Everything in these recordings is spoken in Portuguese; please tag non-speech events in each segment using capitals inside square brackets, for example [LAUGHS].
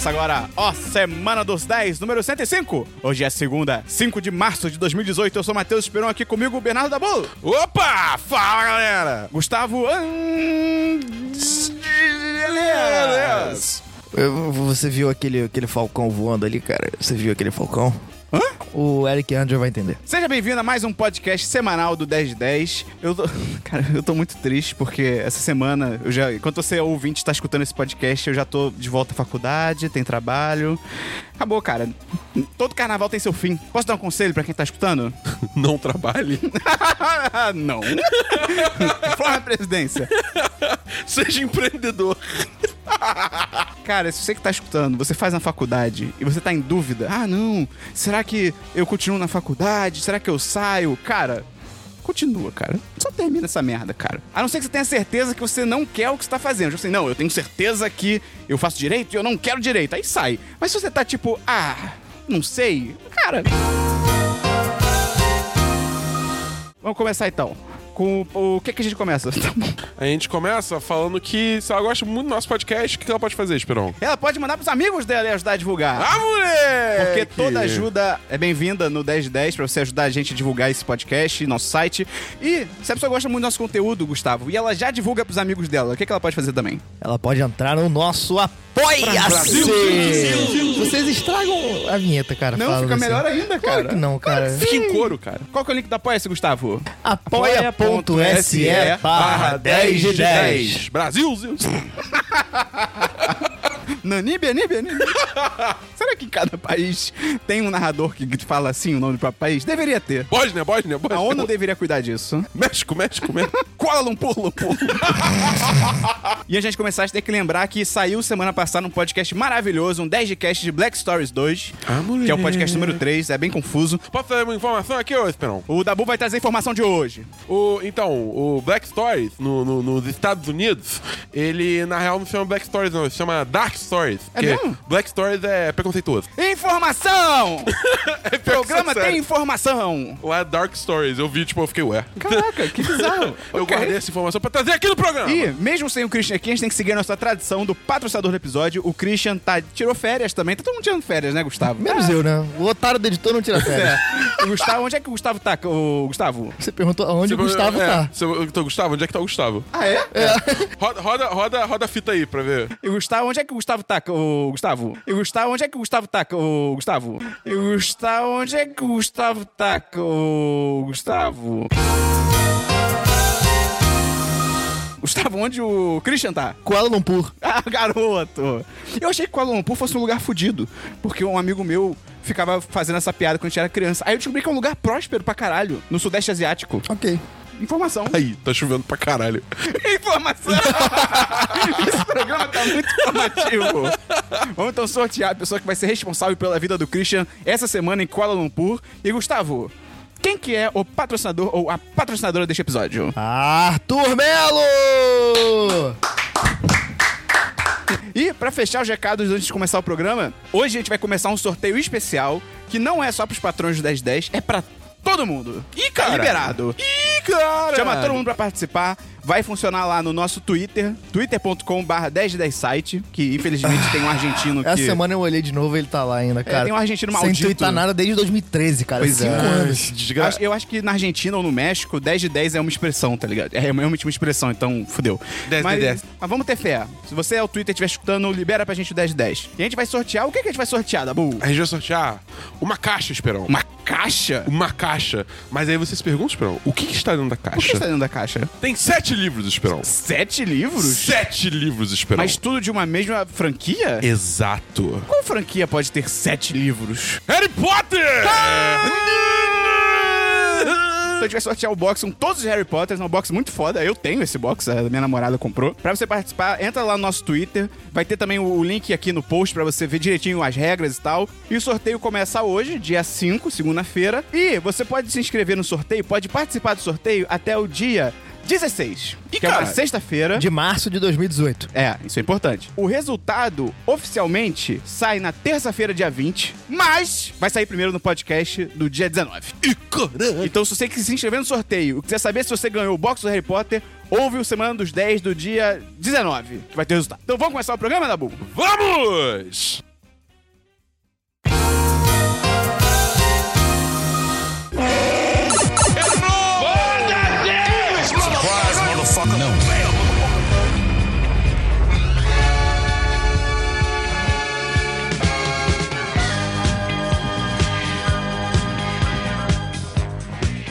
Começa agora, ó, Semana dos 10, número 105. Hoje é segunda, 5 de março de 2018. Eu sou Matheus Esperon, aqui comigo o Bernardo Dabu. Opa! Fala, galera! Gustavo. Eu- Você viu aquele, aquele falcão voando ali, cara? Você viu aquele falcão? Hã? O Eric Andrew vai entender. Seja bem-vindo a mais um podcast semanal do 10 de 10. Eu tô, [LAUGHS] cara, eu tô muito triste porque essa semana, eu já, enquanto você ouvinte está escutando esse podcast, eu já tô de volta à faculdade, tem trabalho. Acabou, cara. Todo carnaval tem seu fim. Posso dar um conselho pra quem tá escutando? [LAUGHS] Não trabalhe. [LAUGHS] Não. Flora presidência. Seja empreendedor. Cara, se você que tá escutando, você faz na faculdade e você tá em dúvida, ah, não, será que eu continuo na faculdade? Será que eu saio? Cara, continua, cara. Só termina essa merda, cara. A não ser que você tenha certeza que você não quer o que você tá fazendo. Tipo assim, não, eu tenho certeza que eu faço direito e eu não quero direito. Aí sai. Mas se você tá tipo, ah, não sei, cara. Vamos começar então. Com o, o que que a gente começa? [LAUGHS] Tá bom. A gente começa falando que se ela gosta muito do nosso podcast, o que ela pode fazer, Esperão? Ela pode mandar pros amigos dela e ajudar a divulgar. Ah, moleque! Porque toda ajuda é bem-vinda no 10 de 10 pra você ajudar a gente a divulgar esse podcast, nosso site. E se a pessoa gosta muito do nosso conteúdo, Gustavo, e ela já divulga pros amigos dela, o que, que ela pode fazer também? Ela pode entrar no nosso Apoia-se! Vocês estragam a vinheta, cara. Não, fica assim. melhor ainda, cara. Claro que não, cara. Fica em couro, cara. Qual que é o link do Apoia-se, Gustavo? Apoia.se barra 10 de 10. Brasil! Zil. Naníbia, Níbia, Níbia. Será que cada país tem um narrador que fala assim o nome do próprio país? Deveria ter. Bósnia, Bósnia, Bósnia. A ONU deveria cuidar disso. México, México, México. [LAUGHS] Kuala Lumpur, Lumpur. e a gente começar, a gente tem que lembrar que saiu semana passada um podcast maravilhoso, um 10 de cast de Black Stories 2, Ah, moleque. que é o podcast número 3, é bem confuso. Posso trazer uma informação aqui, ô Esperão? O Dabu vai trazer a informação de hoje. O, então, o Black Stories, no, no- nos Estados Unidos, ele, na real, não se chama Black Stories, não. Ele se chama Dark Stories. É porque mesmo? Black Stories é preconceituoso. Informação! [LAUGHS] É O programa tem informação. Lá é Dark Stories. Eu vi, tipo, eu fiquei, ué. Caraca, que bizarro. [LAUGHS] Eu Ok. guardei essa informação pra trazer aqui no programa. E, mesmo sem o Christian aqui, a gente tem que seguir a nossa tradição do patrocinador do episódio. O Christian tá, tirou férias também. Tá todo mundo tirando férias, né, Gustavo? Menos eu, né? O otário do editor não tira férias. É. O Gustavo, onde é que o Gustavo tá? O Gustavo? Você perguntou aonde o Gustavo é, tá. Você, então, Gustavo, onde é que tá o Gustavo? Ah, é? Roda, roda, roda, roda a fita aí pra ver. E o Gustavo, onde é que o Gustavo tá? O Gustavo? E o Gustavo, onde é que o Gustavo tá? O Gustavo? Gustavo, onde é que o Gustavo tá? O Gustavo? Gustavo, onde o Christian tá? Kuala Lumpur. Ah, [LAUGHS] garoto! Eu achei que Kuala Lumpur fosse um lugar fudido, porque um amigo meu ficava fazendo essa piada quando a gente era criança. Aí eu descobri que é um lugar próspero pra caralho, no Sudeste Asiático. Ok. Informação. Aí, tá chovendo pra caralho. [LAUGHS] Informação! [LAUGHS] Esse programa tá muito informativo. Vamos então sortear a pessoa que vai ser responsável pela vida do Christian essa semana em Kuala Lumpur. E Gustavo, quem que é o patrocinador ou a patrocinadora deste episódio? Arthur Melo! E pra fechar os recados antes de começar o programa, hoje a gente vai começar um sorteio especial que não é só pros patrões do 1010, é pra todo mundo. Ih, Tá cara. liberado. Ih, cara! Chama todo mundo pra participar. Vai funcionar lá no nosso Twitter, twitter.com/barra 1010 site, que infelizmente tem um argentino [LAUGHS] que. Essa semana eu olhei de novo ele tá lá ainda, cara. tem um argentino Sem maldito. twittar nada desde 2013, cara. Pois Cinco é. anos. Desgraça. Acho- Eu acho que na Argentina ou no México, 10 de 10 é uma expressão, tá ligado? É realmente uma expressão, então fudeu. 10 de mas, 10. mas vamos ter fé. Se você é o Twitter e estiver escutando, libera pra gente o 10 de 10. E a gente vai sortear. O que, que a gente vai sortear, Dabu? A gente vai sortear uma caixa, Esperão. Uma caixa? Uma caixa. Mas aí você se pergunta, Esperão, o que, que está dentro da O que caixa? está dentro da caixa? Tem sete livros, Esperão. Sete livros? Sete livros, Esperão. Mas tudo de uma mesma franquia? Exato. Qual franquia pode ter sete livros? Harry Potter! Então a gente vai sortear o box com todos os Harry Potters, é um box muito foda. Eu tenho esse box, a minha namorada comprou. Pra você participar, entra lá no nosso Twitter. Vai ter também o link aqui no post pra você ver direitinho as regras e tal. E o sorteio começa hoje, dia 5, segunda-feira. E você pode se inscrever no sorteio, pode participar do sorteio até o dia 16, Ih, que é uma cara. sexta-feira. De março de 2018. É, isso é importante. O resultado oficialmente sai na terça-feira, dia 20, mas vai sair primeiro no podcast do dia 19. Ih, caralho. Então, se você quiser se inscrever no sorteio e quiser saber se você ganhou o box do Harry Potter, ouve o Semana dos 10 do dia 19, que vai ter resultado. Então, vamos começar o programa, Dabu? Vamos!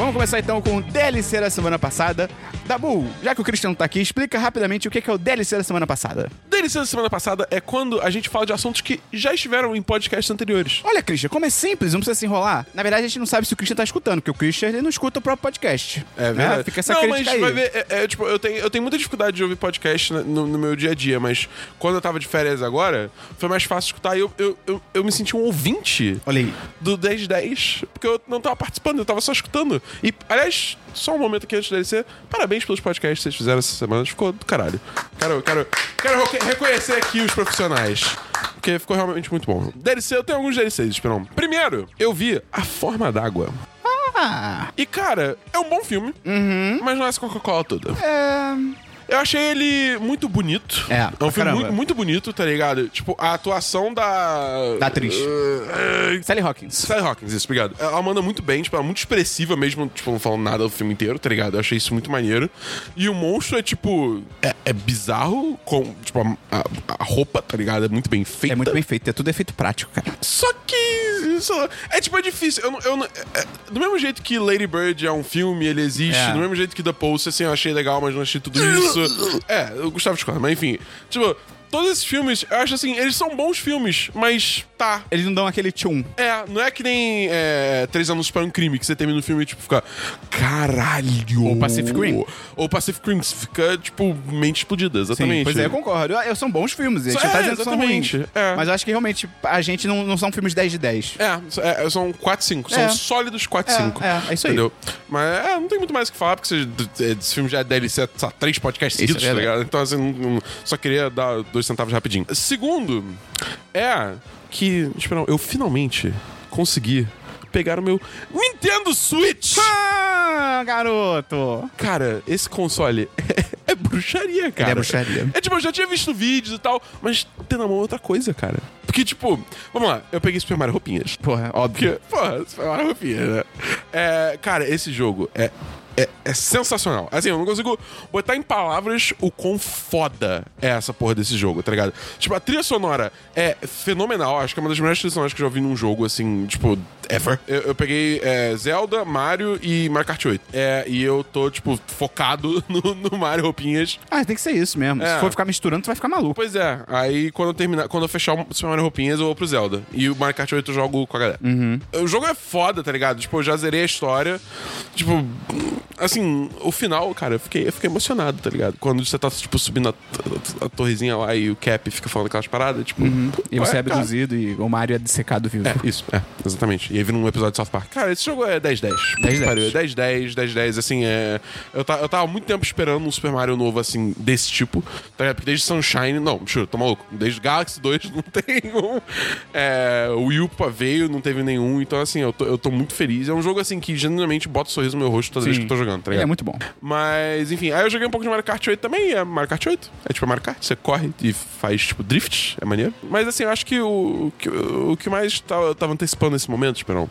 Vamos começar então com o DLC da semana passada. Dabu, já que o Christian não tá aqui, explica rapidamente o que que é o DLC da semana passada. DLC da semana passada é quando a gente fala de assuntos que já estiveram em podcasts anteriores. Olha, Christian, como é simples, não precisa se enrolar. Na verdade, a gente não sabe se o Christian tá escutando, porque o Christian ele não escuta o próprio podcast. É Né? verdade. Fica essa não, crítica mas aí. vai ver, é, é, tipo, eu tenho, eu tenho muita dificuldade de ouvir podcast no, no meu dia a dia, mas quando eu tava de férias agora, foi mais fácil escutar e eu, eu, eu, eu me senti um ouvinte Olha aí. do 1010, porque eu não tava participando, eu tava só escutando. E, aliás, só um momento aqui antes do DLC, parabéns pelos podcasts que vocês fizeram essa semana, ficou do caralho. Quero, quero, quero reco- reconhecer aqui os profissionais. Porque ficou realmente muito bom. DLC, eu tenho alguns DLCs, Esperão. Primeiro, eu vi A Forma d'Água. Ah, E, cara, é um bom filme, mas não é essa Coca-Cola toda. é... Eu achei ele muito bonito. É, É um filme muito, muito bonito, tá ligado? Tipo, a atuação da. Da atriz. Uh, Sally Hawkins. Sally Hawkins, isso, obrigado. Ela manda muito bem, tipo, ela é muito expressiva mesmo, tipo, não falando nada do filme inteiro, tá ligado? Eu achei isso muito maneiro. E o monstro é, tipo, é, é bizarro, com, tipo, a, a- a roupa, tá ligado? É muito bem feita. É muito bem feito, é tudo efeito prático, cara. Só que. lá, é tipo, é difícil. Eu, não- eu, é- é- do mesmo jeito que Lady Bird é um filme, ele existe. É. Do mesmo jeito que The Post, assim, eu achei legal, mas não achei tudo isso. É, eu gostava de discorda, mas enfim. Tipo, todos esses filmes, eu acho assim, eles são bons filmes, mas tá. Eles não dão aquele tchum. É, não é que nem é, Três Anos para um Crime, que você termina o filme e, tipo, fica... Caralho! Ou Pacific Rim. Ou Pacific Rim, você fica, tipo, mente explodida, exatamente. Sim, pois é, eu concordo. Eu- eu- são bons filmes, a gente É, não tá dizendo que são ruins. exatamente, é. Mas eu acho que realmente a gente não, não são filmes 10 de 10. É, é, são 4, 5. São É. sólidos 4, É, 5. é, é isso aí. Entendeu? Mas é, não tem muito mais o que falar, porque você- d- esse filme já é DLC, só três podcasts Isso é seguidos, tá ligado? Então, assim, só queria dar dois centavos rapidinho. Segundo, é que, esperão, eu finalmente consegui pegar o meu Nintendo Switch. Ah, garoto! Cara, esse console [LAUGHS] é, bruxaria, cara. é bruxaria. É tipo, eu já tinha visto vídeos e tal, mas ter na mão é outra coisa, cara. Porque, tipo, vamos lá, eu peguei Super Mario Roupinhas. Porra, óbvio. Porque, porra, Super Mario Roupinhas, né? É, cara, esse jogo é, é, é sensacional. Assim, eu não consigo botar em palavras o quão foda é essa porra desse jogo, tá ligado? Tipo, a trilha sonora é fenomenal. Acho que é uma das melhores trilhas sonoras que eu já ouvi num jogo, assim, tipo, ever. Eu, eu peguei é, Zelda, Mario e Mario Kart 8. É, e eu tô, tipo, focado [LAUGHS] no, no Mario Roupinhas. Ah, tem que ser isso mesmo. É. Se for ficar misturando, tu vai ficar maluco. Pois é, aí quando eu terminar, quando eu fechar o Super Mario Roupinhas, eu vou pro Zelda. E o Mario Kart 8 eu jogo com a galera. O jogo é foda, tá ligado? Tipo, eu já zerei a história. Tipo, assim, o final, cara, eu fiquei, eu fiquei emocionado, tá ligado? Quando você tá, tipo, subindo a, a- torrezinha lá e o Cap fica falando aquelas paradas, tipo. E você é cara. abduzido e o Mario é dissecado vivo. É, isso, é, exatamente. E aí vira um episódio de South Park. Cara, esse jogo é 10-10. 10-10. Pariu, é 10-10, 10-10, assim, é... Eu, ta- eu tava muito tempo esperando um Super Mario novo, assim, desse tipo, tá ligado? Porque desde Sunshine, não, juro, tô maluco. Desde Galaxy 2 [LAUGHS] não tem um. É, o pá, veio, não teve nenhum, então, assim, eu tô, eu tô muito feliz. É um jogo, assim, que genuinamente bota um sorriso no meu rosto toda vez que eu tô jogando, tá Ele ligado? é muito bom. Mas, enfim, aí eu joguei um pouco de Mario Kart 8 também, é Mario Kart 8. É tipo Mario Kart, você corre e faz, tipo, drift, é maneiro. Mas, assim, eu acho que o, o que, o que mais tá- eu tava antecipando nesse momento, Esperão,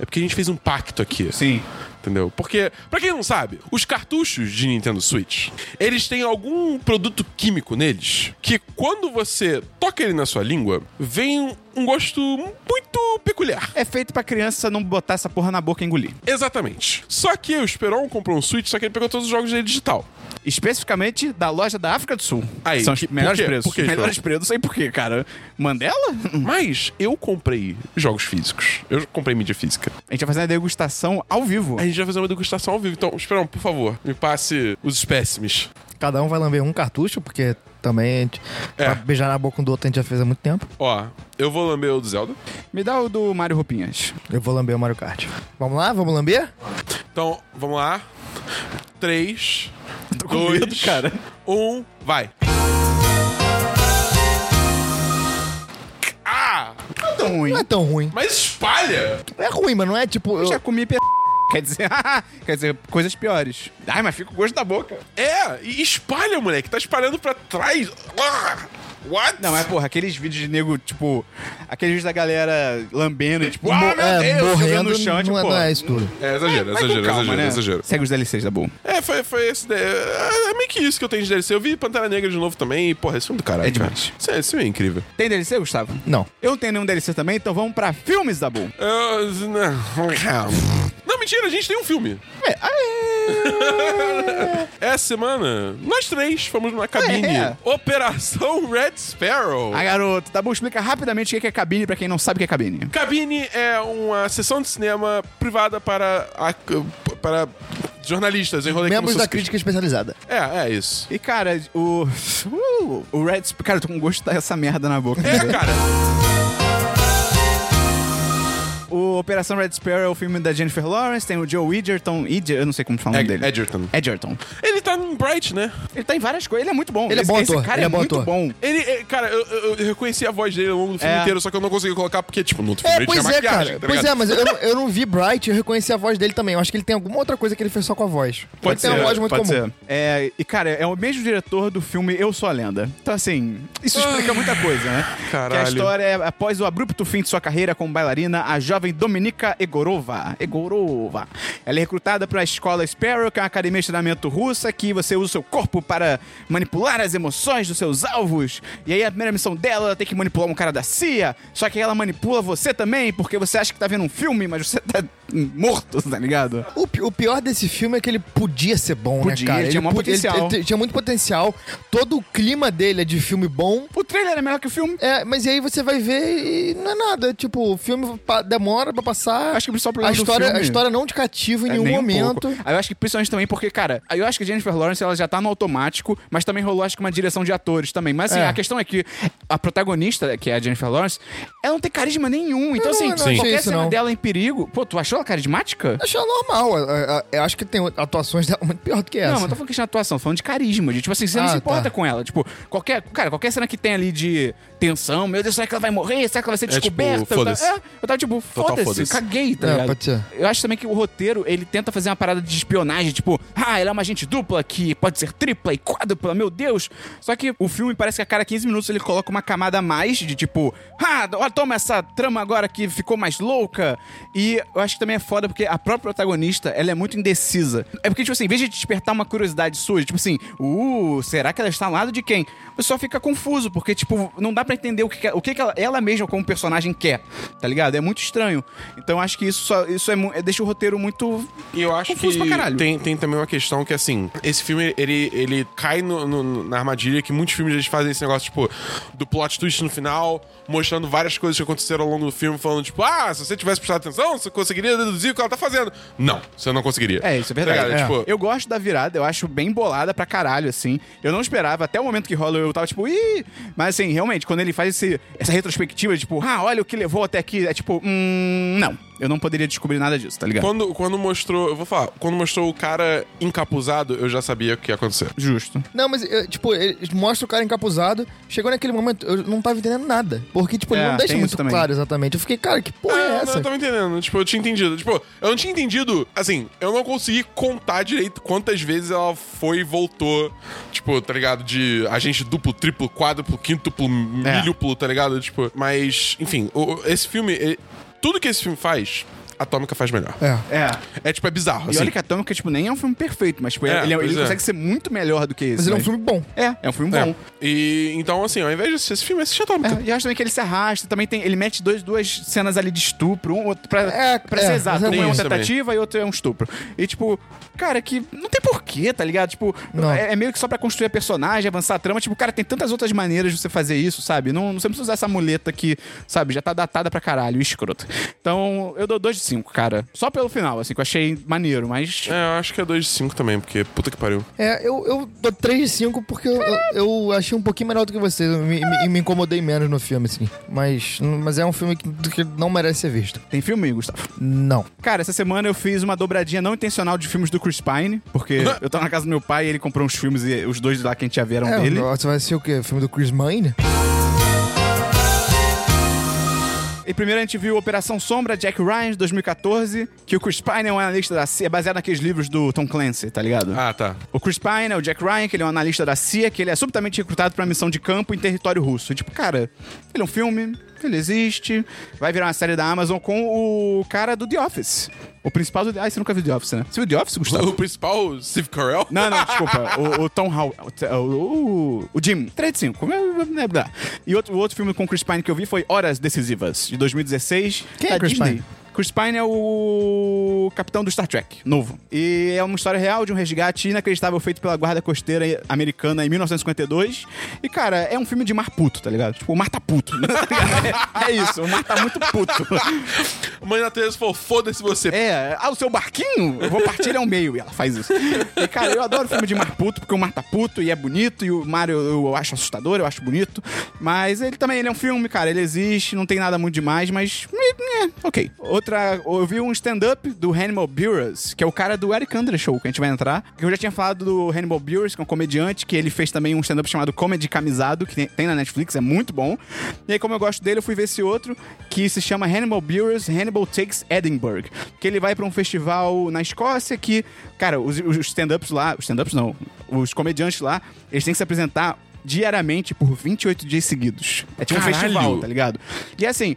é porque a gente fez um pacto aqui. Sim. Entendeu? Porque, pra quem não sabe, os cartuchos de Nintendo Switch, eles têm algum produto químico neles que quando você toca ele na sua língua, vem um gosto muito peculiar. É feito pra criança não botar essa porra na boca e engolir. Exatamente. Só que o Esperon comprou um Switch, só que ele pegou todos os jogos dele digital. Especificamente da loja da África do Sul. Aí, São os que- por melhores quê? preços. Por quê, melhores preços, não sei porquê, cara. Mandela? [LAUGHS] Mas eu comprei jogos físicos. Eu comprei mídia física. A gente vai fazer uma degustação ao vivo. A gente vai fazer uma degustação ao vivo. Então, Esperon, por favor, me passe os espécimes. Cada um vai lamber um cartucho, porque também a gente, É. pra beijar na boca um do outro a gente já fez há muito tempo. Ó, eu vou lamber o do Zelda. Me dá o do Mário Roupinhas. Eu vou lamber o Mario Kart. Vamos lá? Vamos lamber? Então, vamos lá. Três, com dois, medo, cara. um, vai. Ah! Não é tão ruim. Não é tão ruim. Mas espalha! É ruim, mas não é tipo. Eu eu- já comi p... [LAUGHS] Quer dizer, [LAUGHS] quer dizer, coisas piores. Ai, mas fica o gosto da boca. É, e espalha, moleque. Tá espalhando pra trás. Ah! What? Não, mas porra, aqueles vídeos de nego, tipo, aqueles vídeos da galera lambendo e tipo, ah, meu é, Deus, morrendo no chão, tipo, não, é, pô, não é isso tudo. É, exagero, com exagero, calma, exagero, né? exagero. Segue os DLCs da Bull. É, foi, foi esse. É, é meio que isso que eu tenho de DLC. Eu vi Pantera Negra de novo também e, porra, esse filme do caralho. É demais. Cara. Esse, filme é incrível. Tem DLC, Gustavo? Não. Eu não tenho nenhum DLC também, então vamos pra filmes da Bull. Eu, não, [LAUGHS] mentira, a gente tem um filme. É, aê! [LAUGHS] Essa semana, nós três fomos numa cabine. É. Operação Red Sparrow. Ah, garoto, tá bom? Explica rapidamente o que é cabine pra quem não sabe o que é cabine. Cabine é uma sessão de cinema privada para, a- para jornalistas. Eu enrolei Membros se da crítica especializada. É, é isso. E, cara, o. [LAUGHS] Uh, o Red. Sp- Cara, eu tô com gosto dessa merda na boca. É, cara. [LAUGHS] Operação Red Sparrow é o filme da Jennifer Lawrence, tem o Joe Edgerton. Edger, eu não sei como fala o nome Ed- dele. Edgerton. Edgerton. Ele tá em Bright, né? Ele tá em várias coisas, ele é muito bom. Ele é esse, bom esse ator, cara ele é, é bom muito ator. bom. Ele, é, cara, eu, eu, eu reconheci a voz dele ao longo do filme É. inteiro, só que eu não consegui colocar porque, tipo, no outro filme É, ele pois tinha é, maquiagem, cara. tá pois ligado? é, mas eu não, eu não vi Bright e eu reconheci a voz dele também. Eu acho que ele tem alguma outra coisa que ele fez só com a voz. Pode ele ser, tem uma voz muito pode comum. ser. É, e, cara, é o mesmo diretor do filme Eu Sou a Lenda. Então, assim, isso explica muita coisa, né? Caralho. Que a história é, após o abrupto fim de sua carreira como bailarina, a jovem Dominika Egorova. Egorova. Ela é recrutada para a escola Sparrow, que é uma academia de treinamento russa, que você usa o seu corpo para manipular as emoções dos seus alvos. E aí, a primeira missão dela, ela tem que manipular um cara da CIA. Só que ela manipula você também, porque você acha que tá vendo um filme, mas você tá [LAUGHS] morto, tá ligado? O, pi- o pior desse filme é que ele podia ser bom, Podia, né, cara? ele tinha pu- potencial. ele tinha muito potencial. Todo o clima dele é de filme bom. O trailer é melhor que o filme. É, mas aí você vai ver e não é nada. Tipo, o filme demora pra passar. Acho que o principal a problema do história, filme- a história não te cativa em É, nenhum um momento. Aí eu acho que principalmente também porque, cara, aí eu acho que a Jennifer Lawrence ela já tá no automático, mas também rolou acho que uma direção de atores também. Mas assim, É. a questão é que a protagonista, que é a Jennifer Lawrence, ela não tem carisma nenhum. Então, Eu assim, não- eu não qualquer isso, cena não. dela em perigo. Pô, tu achou ela carismática? Achei ela normal. Eu, eu- eu acho que tem atuações dela muito pior do que essa. Não, mas não tô falando questão de atuação, tô falando de carisma. De, tipo assim, você não Ah, se importa tá. com ela. Tipo, qualquer. Cara, qualquer cena que tem ali de tensão, meu Deus, será que ela vai morrer? Será que ela vai ser É, tipo, descoberta? eu, foda-se. tava, é, eu tava tipo, foda-se, foda-se. caguei, tá É, ligado? pode ser. Eu acho também que o roteiro, ele tenta fazer uma parada de espionagem, tipo, ah, ela é uma agente dupla que pode ser tripla e quádrupla, meu Deus. Só que o filme parece que a cada 15 minutos ele coloca uma camada a mais de tipo, ah, toma essa trama agora que ficou mais louca. E eu acho que também é foda porque a própria protagonista, ela é muito indecisa. É porque, tipo assim, em vez de despertar uma curiosidade sua, tipo assim, uh, será que ela está ao lado de quem? Você só fica confuso, porque, tipo, não dá pra entender o que, que- o que, que ela, ela mesma como personagem quer, tá ligado? É muito estranho. Então acho que isso, só, isso é, é- deixa o roteiro muito E eu acho que pra caralho. tem, tem também uma questão que, assim, esse filme, ele, ele cai no- no- na armadilha que muitos filmes eles fazem esse negócio, tipo, do plot twist no final, mostrando várias coisas que aconteceram ao longo do filme, falando, tipo, ah, se você tivesse prestado atenção, você conseguiria deduzir o que ela tá fazendo. Não, você não conseguiria. É, isso é Tá verdade. ligado? É. Tipo, Eu gosto da virada, eu acho bem bolada pra caralho, assim. Eu não esperava, até o momento que rola, eu tava tipo, ih! Mas assim, realmente, quando ele faz esse, essa retrospectiva, tipo, ah, olha o que levou até aqui, é tipo, hum, não. Eu não poderia descobrir nada disso, tá ligado? Quando, quando mostrou, eu vou falar, quando mostrou o cara encapuzado, eu já sabia o que ia acontecer. Justo. Não, mas, eu, tipo, ele mostra o cara encapuzado. Chegou naquele momento, eu não tava entendendo nada. Porque, tipo, ele É, não deixa muito claro exatamente. Eu fiquei, cara, que porra Ah, é não, essa? eu tava entendendo. Tipo, eu tinha entendido. Tipo, eu não tinha entendido. Assim, eu não consegui contar direito quantas vezes ela foi e voltou. Tipo, tá ligado? De agente duplo, triplo, quádruplo, quíntuplo, É. milhuplo, tá ligado? Tipo, mas, enfim, esse filme. Tudo que esse filme faz, Atômica faz melhor. É. É. É, tipo, é bizarro. E Assim. olha que Atômica, tipo, nem é um filme perfeito, mas tipo, É, ele, ele pois é. consegue ser muito melhor do que esse. Mas ele é um filme bom. É, é um filme É. bom. E então, assim, ao invés de assistir esse filme, assiste Atômica. É, e acho também que ele se arrasta, também tem. Ele mete dois, duas cenas ali de estupro, um outro pra, É, pra é, ser exato. mas é Um é uma isso também. tentativa e outro é um estupro. E, tipo, cara, que não tem porquê, tá ligado? Tipo, Não. é, é meio que só pra construir a personagem, avançar a trama. Tipo, cara, tem tantas outras maneiras de você fazer isso, sabe? Não, não você não precisa usar essa muleta que, sabe, já tá datada pra caralho, escroto. Então, eu dou dois de cinco, cara. Só pelo final, assim, que eu achei maneiro, mas. É, eu acho que é 2 de 5 também, porque puta que pariu. É, eu, eu dou 3 de 5 porque eu, eu, achei um pouquinho melhor do que vocês. Eu me, me, me incomodei menos no filme, assim. Mas, mas é um filme que, que não merece ser visto. Tem filme, Gustavo? Não. Cara, essa semana eu fiz uma dobradinha não intencional de filmes do Chris Pine, porque [LAUGHS] eu tava na casa do meu pai e ele comprou uns filmes e os dois lá que a gente já viram É, dele. Você vai assistir o quê? Filme do Chris Mine? E primeiro a gente viu Operação Sombra, Jack Ryan, de 2014, que o Chris Pine é um analista da CIA, é baseado naqueles livros do Tom Clancy, tá ligado? Ah, tá. O Chris Pine é o Jack Ryan, que ele é um analista da CIA, que ele é subitamente recrutado pra missão de campo em território russo. E, tipo, cara, ele é um filme, ele existe, vai virar uma série da Amazon com o cara do The Office. O principal do... Ah, você nunca viu The Office, né? Você viu The Office, Gustavo? O principal, Steve Carell? Não, não, desculpa. O, o Tom Howell. O, o, Jim. 3 de 5. E outro, o outro filme com Chris Pine que eu vi foi Horas Decisivas, de 2016. Quem é Chris Disney. Pine? Chris Pine é o capitão do Star Trek, novo. E é uma história real de um resgate inacreditável feito pela guarda costeira americana em 1952. E, cara, é um filme de mar puto, tá ligado? Tipo, o mar tá puto. [LAUGHS] é, é isso, o mar tá muito puto. Mãe da Teresa falou: foda-se você. É, ah, o seu barquinho? Eu vou partir ele ao meio. E ela faz isso. E, cara, eu adoro filme de mar puto, porque o mar tá puto e é bonito, e o mar eu, eu acho assustador, eu acho bonito. Mas ele também ele é um filme, cara, ele existe, não tem nada muito demais, mas. É, ok. Outra. Eu vi um stand-up do Hannibal Buress, que é o cara do Eric Andre Show, que a gente vai entrar. Eu já tinha falado do Hannibal Buress, que é um comediante, que ele fez também um stand-up chamado Comedy Camisado, que tem, na Netflix, é muito bom. E aí, como eu gosto dele, eu fui ver esse outro, que se chama Hannibal Buress Hannibal Takes Edinburgh. Que ele vai pra um festival na Escócia que, cara, os, os stand-ups lá, os stand-ups não, os comediantes lá, eles têm que se apresentar diariamente por 28 dias seguidos. É tipo um Caralho. festival, tá ligado? E assim,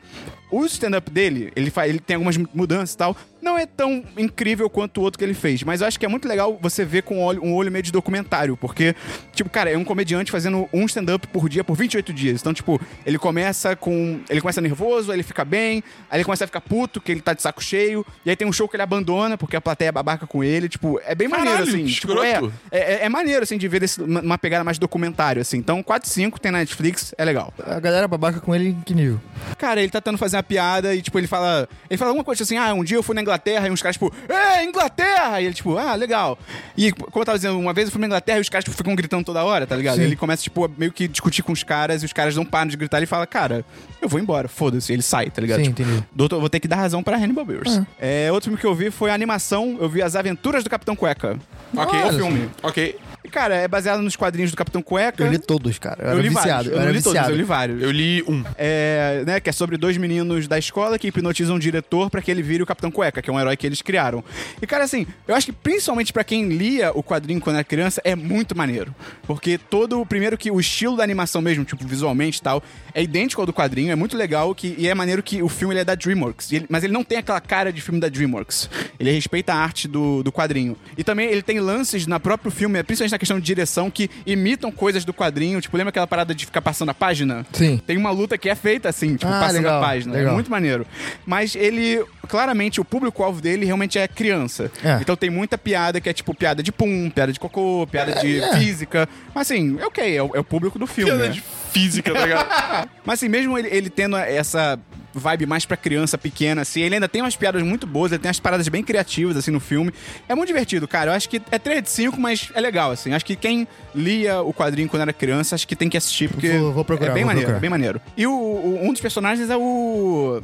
o stand-up dele, ele, fa- ele tem algumas mudanças e tal. Não é tão incrível quanto o outro que ele fez, mas eu acho que é muito legal você ver com um olho, um olho meio de documentário, porque, tipo, cara, é um comediante fazendo um stand-up por dia por 28 dias. Então, tipo, ele começa com. Ele começa nervoso, aí ele fica bem, aí ele começa a ficar puto, que ele tá de saco cheio, e aí tem um show que ele abandona, porque a plateia é babaca com ele. Tipo, é bem Caralho, maneiro, assim. Tipo, é, é, é- é maneiro, assim, de ver desse, uma, pegada mais documentário, assim. Então, 4 e 5 tem na Netflix, é legal. A galera babaca com ele em que nível? Cara, ele tá tentando fazer uma piada e, tipo, ele fala. Ele fala alguma coisa assim, ah, um dia eu fui na Inglaterra e uns caras, tipo, é, Inglaterra! E ele, tipo, ah, legal. E, como eu tava dizendo, uma vez eu fui na Inglaterra e os caras, tipo, ficam gritando toda hora, tá ligado? Ele começa, tipo, a meio que discutir com os caras e os caras não param de gritar. Ele fala, cara, eu vou embora, foda-se. Ele sai, tá ligado? Sim, tipo, entendi. doutor, eu vou ter que dar razão pra Hannibal Buress. É, outro filme que eu vi foi a animação, eu vi As Aventuras do Capitão Cueca. Ok. O filme. Ok. Cara, é baseado nos quadrinhos do Capitão Cueca. Eu li todos, cara. Eu, Eu era li viciado. vários. Eu Eu, era li todos, viciado. eu li vários. Eu li um. É, né, que é sobre dois meninos da escola que hipnotizam um diretor pra que ele vire o Capitão Cueca, que é um herói que eles criaram. E cara, assim, eu acho que principalmente pra quem lia o quadrinho quando era criança é muito maneiro, porque todo primeiro que o estilo da animação mesmo, tipo visualmente e tal, é idêntico ao do quadrinho, é muito legal que e é maneiro que o filme ele é da DreamWorks, ele- mas ele não tem aquela cara de filme da DreamWorks. Ele respeita a arte do, do quadrinho. E também ele tem lances na próprio filme, principalmente na questão de direção que imitam coisas do quadrinho, tipo, lembra aquela parada de ficar passando a página? Sim. Tem uma luta que é feita assim, tipo, Ah, passando legal, a página. É legal. muito maneiro. Mas ele, claramente, o público-alvo dele realmente é criança. É. Então tem muita piada que é tipo piada de pum, piada de cocô, piada de É. física. Mas assim, é ok, é o, é o público do filme. Piada né? de física, tá ligado? [LAUGHS] Mas assim, mesmo ele, ele tendo essa vibe mais pra criança pequena, assim, ele ainda tem umas piadas muito boas, ele tem umas paradas bem criativas, assim, no filme. É muito divertido, cara. Eu acho que é 3 de 5, mas é legal, assim. Acho que quem lia o quadrinho quando era criança, acho que tem que assistir, porque Vou- vou procurar, é bem maneiro, procurar. é bem maneiro. E o, o- um dos personagens é o...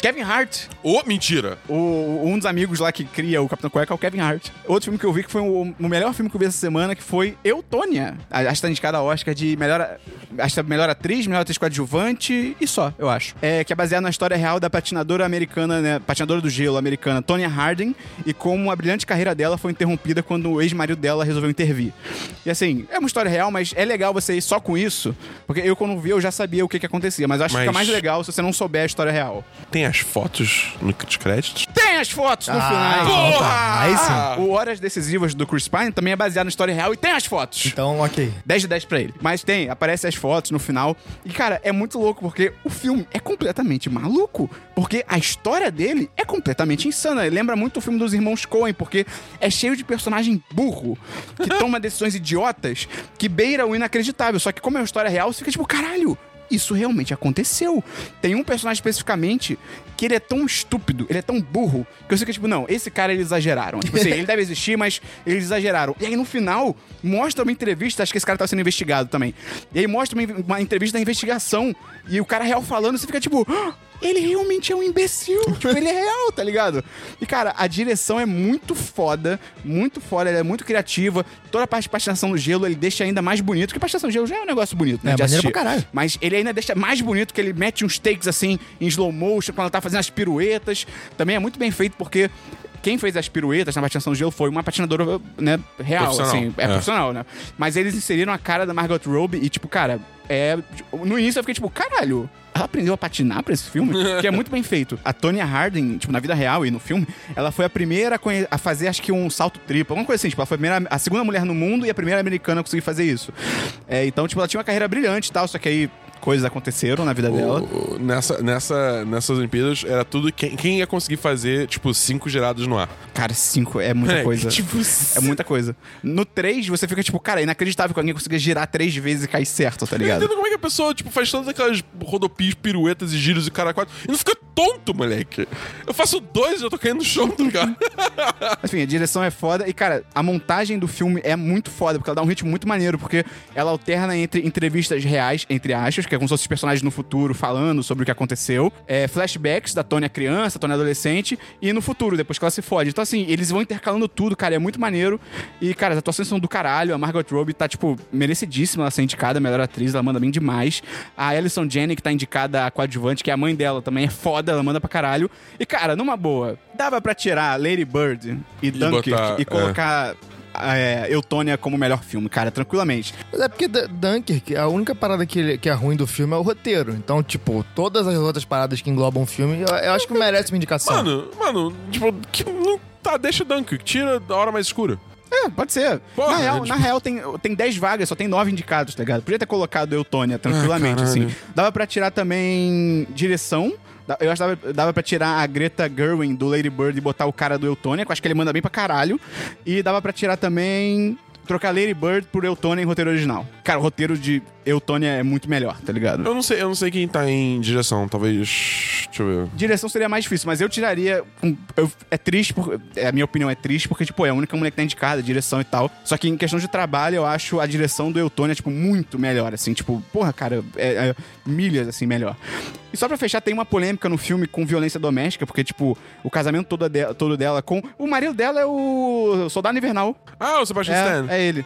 Kevin Hart, Ô, mentira. o- um dos amigos lá que cria o Capitão Cueca é o Kevin Hart. Outro filme que eu vi que foi o, o melhor filme que eu vi essa semana, que foi Eutônia. Acho que tá indicada a Oscar de melhor, acho que é melhor atriz, melhor atriz coadjuvante e só, eu acho. É, que é baseado na história real da patinadora americana, né, patinadora do gelo americana, Tonya Harding, e como a brilhante carreira dela foi interrompida quando o ex-marido dela resolveu intervir. E assim, é uma história real, mas é legal você ir só com isso, porque eu quando vi eu já sabia o que que acontecia, mas eu acho que Mas- fica mais legal se você não souber a história real. Tem as fotos no de créditos? Tem as fotos no Ah, final. então Porra! tá. Aí sim. O Horas Decisivas do Chris Pine também é baseado na história real e tem as fotos. Então, ok. 10 de 10 pra ele. Mas tem, aparece as fotos no final. E, cara, é muito louco porque o filme é completamente maluco. Porque a história dele é completamente insana. Ele lembra muito o filme dos irmãos Coen, porque é cheio de personagem burro que toma [LAUGHS] decisões idiotas que beira o inacreditável. Só que, como é uma história real, você fica tipo, caralho. Isso realmente aconteceu. Tem um personagem especificamente que ele é tão estúpido, ele é tão burro, que você fica tipo, não, esse cara eles exageraram. Tipo assim, [LAUGHS] ele deve existir, mas eles exageraram. E aí no final, mostra uma entrevista, acho que esse cara tá sendo investigado também. E aí mostra uma, uma entrevista da investigação, e o cara real falando, você fica tipo. "Ah, Ele realmente é um imbecil. [LAUGHS] tipo, ele é real, tá ligado? E, cara, a direção é muito foda, muito foda, ela é muito criativa. Toda a parte de patinação no gelo ele deixa ainda mais bonito, porque patinação no gelo já é um negócio bonito, né? É, de assistir. pra caralho. Mas ele ainda deixa mais bonito, que ele mete uns takes assim em slow motion, quando ela tá fazendo as piruetas. Também é muito bem feito, porque quem fez as piruetas na patinação do gelo foi uma patinadora, né, real, assim. É, É. profissional, né? Mas eles inseriram a cara da Margot Robbie e, tipo, cara, é. No início eu fiquei tipo, caralho. Ela aprendeu a patinar pra esse filme, que é muito bem feito. A Tonya Harding, tipo, na vida real e no filme, ela foi a primeira a fazer, acho que um salto triplo, alguma coisa assim. Tipo, ela foi a, primeira- a segunda mulher no mundo e a primeira americana a conseguir fazer isso. É, então, tipo, ela tinha uma carreira brilhante e tal, só que aí coisas aconteceram na vida dela. O- o- nessa, nessa, nessas Olimpíadas, era tudo quem, quem ia conseguir fazer, tipo, cinco girados no ar. Cara, cinco é muita É, coisa. tipo, É muita coisa. No 3, você fica tipo, cara, é inacreditável que alguém consiga girar três vezes e cair certo, tá Eu ligado? entendo como é que a pessoa, tipo, faz todas aquelas rodopias, piruetas e giros e cara quatro e não fica tonto, moleque. Eu faço dois e já tô caindo no chão, tá ligado? Enfim, a direção é foda. E, cara, a montagem do filme é muito foda, porque ela dá um ritmo muito maneiro, porque ela alterna entre entrevistas reais, entre aspas, que é como se os personagens no futuro falando sobre o que aconteceu, é, flashbacks da Tônia criança, Tônia adolescente, e no futuro, depois que ela se fode. Então, assim, eles vão intercalando tudo, cara, é muito maneiro. E, cara, as atuações são do caralho. A Margot Robbie tá, tipo, merecidíssima ela ser indicada a melhor atriz, ela manda bem demais. A Alison Jenny, que tá indicada a coadjuvante, que é a mãe dela, também é foda, ela manda pra caralho. E, cara, numa boa, dava pra tirar Lady Bird e Dunkirk botar, e é. colocar é, Eutônia como melhor filme, cara, tranquilamente. Mas é porque D- Dunkirk, a única parada que, ele- que é ruim do filme é o roteiro. Então, tipo, todas as outras paradas que englobam o filme, eu, eu acho que merece uma indicação. Mano, mano, tipo, que, não, tá, deixa o Dunkirk, tira a hora mais escura. É, pode ser. Porra, na real, tipo- na real tem, tem 10 vagas, só tem 9 indicados, tá ligado? Podia ter colocado Eutônia tranquilamente, Ah, assim. Dava pra tirar também direção. Eu acho que dava, dava pra tirar a Greta Gerwin do Lady Bird e botar o cara do Eutônia, que eu acho que ele manda bem pra caralho. E dava pra tirar também. Trocar Lady Bird por Eutônia em roteiro original. Cara, o roteiro de Eutônia é muito melhor, tá ligado? Eu não sei, eu não sei quem tá em direção, talvez. Deixa eu ver. Direção seria mais difícil, mas eu tiraria. um- eu- é triste, por, é, a minha opinião é triste, porque, tipo, é a única mulher que tá indicada, direção e tal. Só que em questão de trabalho, eu acho a direção do Eutônia, tipo, muito melhor, assim. Tipo, porra, cara, é, é milhas, assim, melhor. E só pra fechar, tem uma polêmica no filme com violência doméstica, porque, tipo, o casamento todo, de- todo dela com. O marido dela é o Soldado Invernal. Ah, o Sebastian Stan. É, é ele.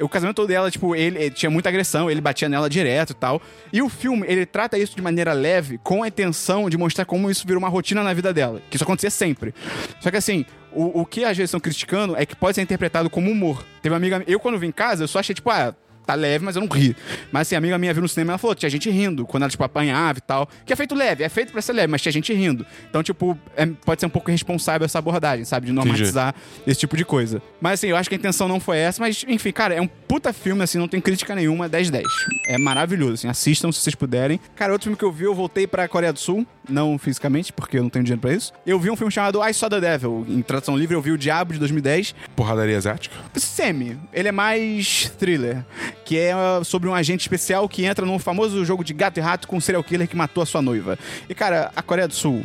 O casamento todo dela, tipo, ele, ele tinha muita agressão, ele batia nela direto e tal. E o filme, ele trata isso de maneira leve, com a intenção de mostrar como isso virou uma rotina na vida dela. Que isso acontecia sempre. Só que assim, o, o que às vezes estão criticando é que pode ser interpretado como humor. Teve uma amiga. Eu, quando vim em casa, eu só achei, tipo, ah. Tá leve, mas eu não ri. Mas assim, a amiga minha viu no cinema e ela falou: tinha gente rindo quando ela, tipo, apanhava e tal. Que é feito leve, é feito pra ser leve, mas tinha gente rindo. Então, tipo, é- pode ser um pouco irresponsável essa abordagem, sabe? De normatizar esse tipo de coisa. Mas assim, eu acho que a intenção não foi essa, mas enfim, cara, é um puta filme, assim, não tem crítica nenhuma, 10-10. É maravilhoso, assim, assistam se vocês puderem. Cara, outro filme que eu vi, eu voltei pra Coreia do Sul, não fisicamente, porque eu não tenho dinheiro pra isso. Eu vi um filme chamado I Saw the Devil, em tradução livre, eu vi O Diabo de 2010. Porradaria asiática? Semi. Ele é mais thriller, que é uh, sobre um agente especial que entra num famoso jogo de gato e rato com um serial killer que matou a sua noiva. E, cara, a Coreia do Sul.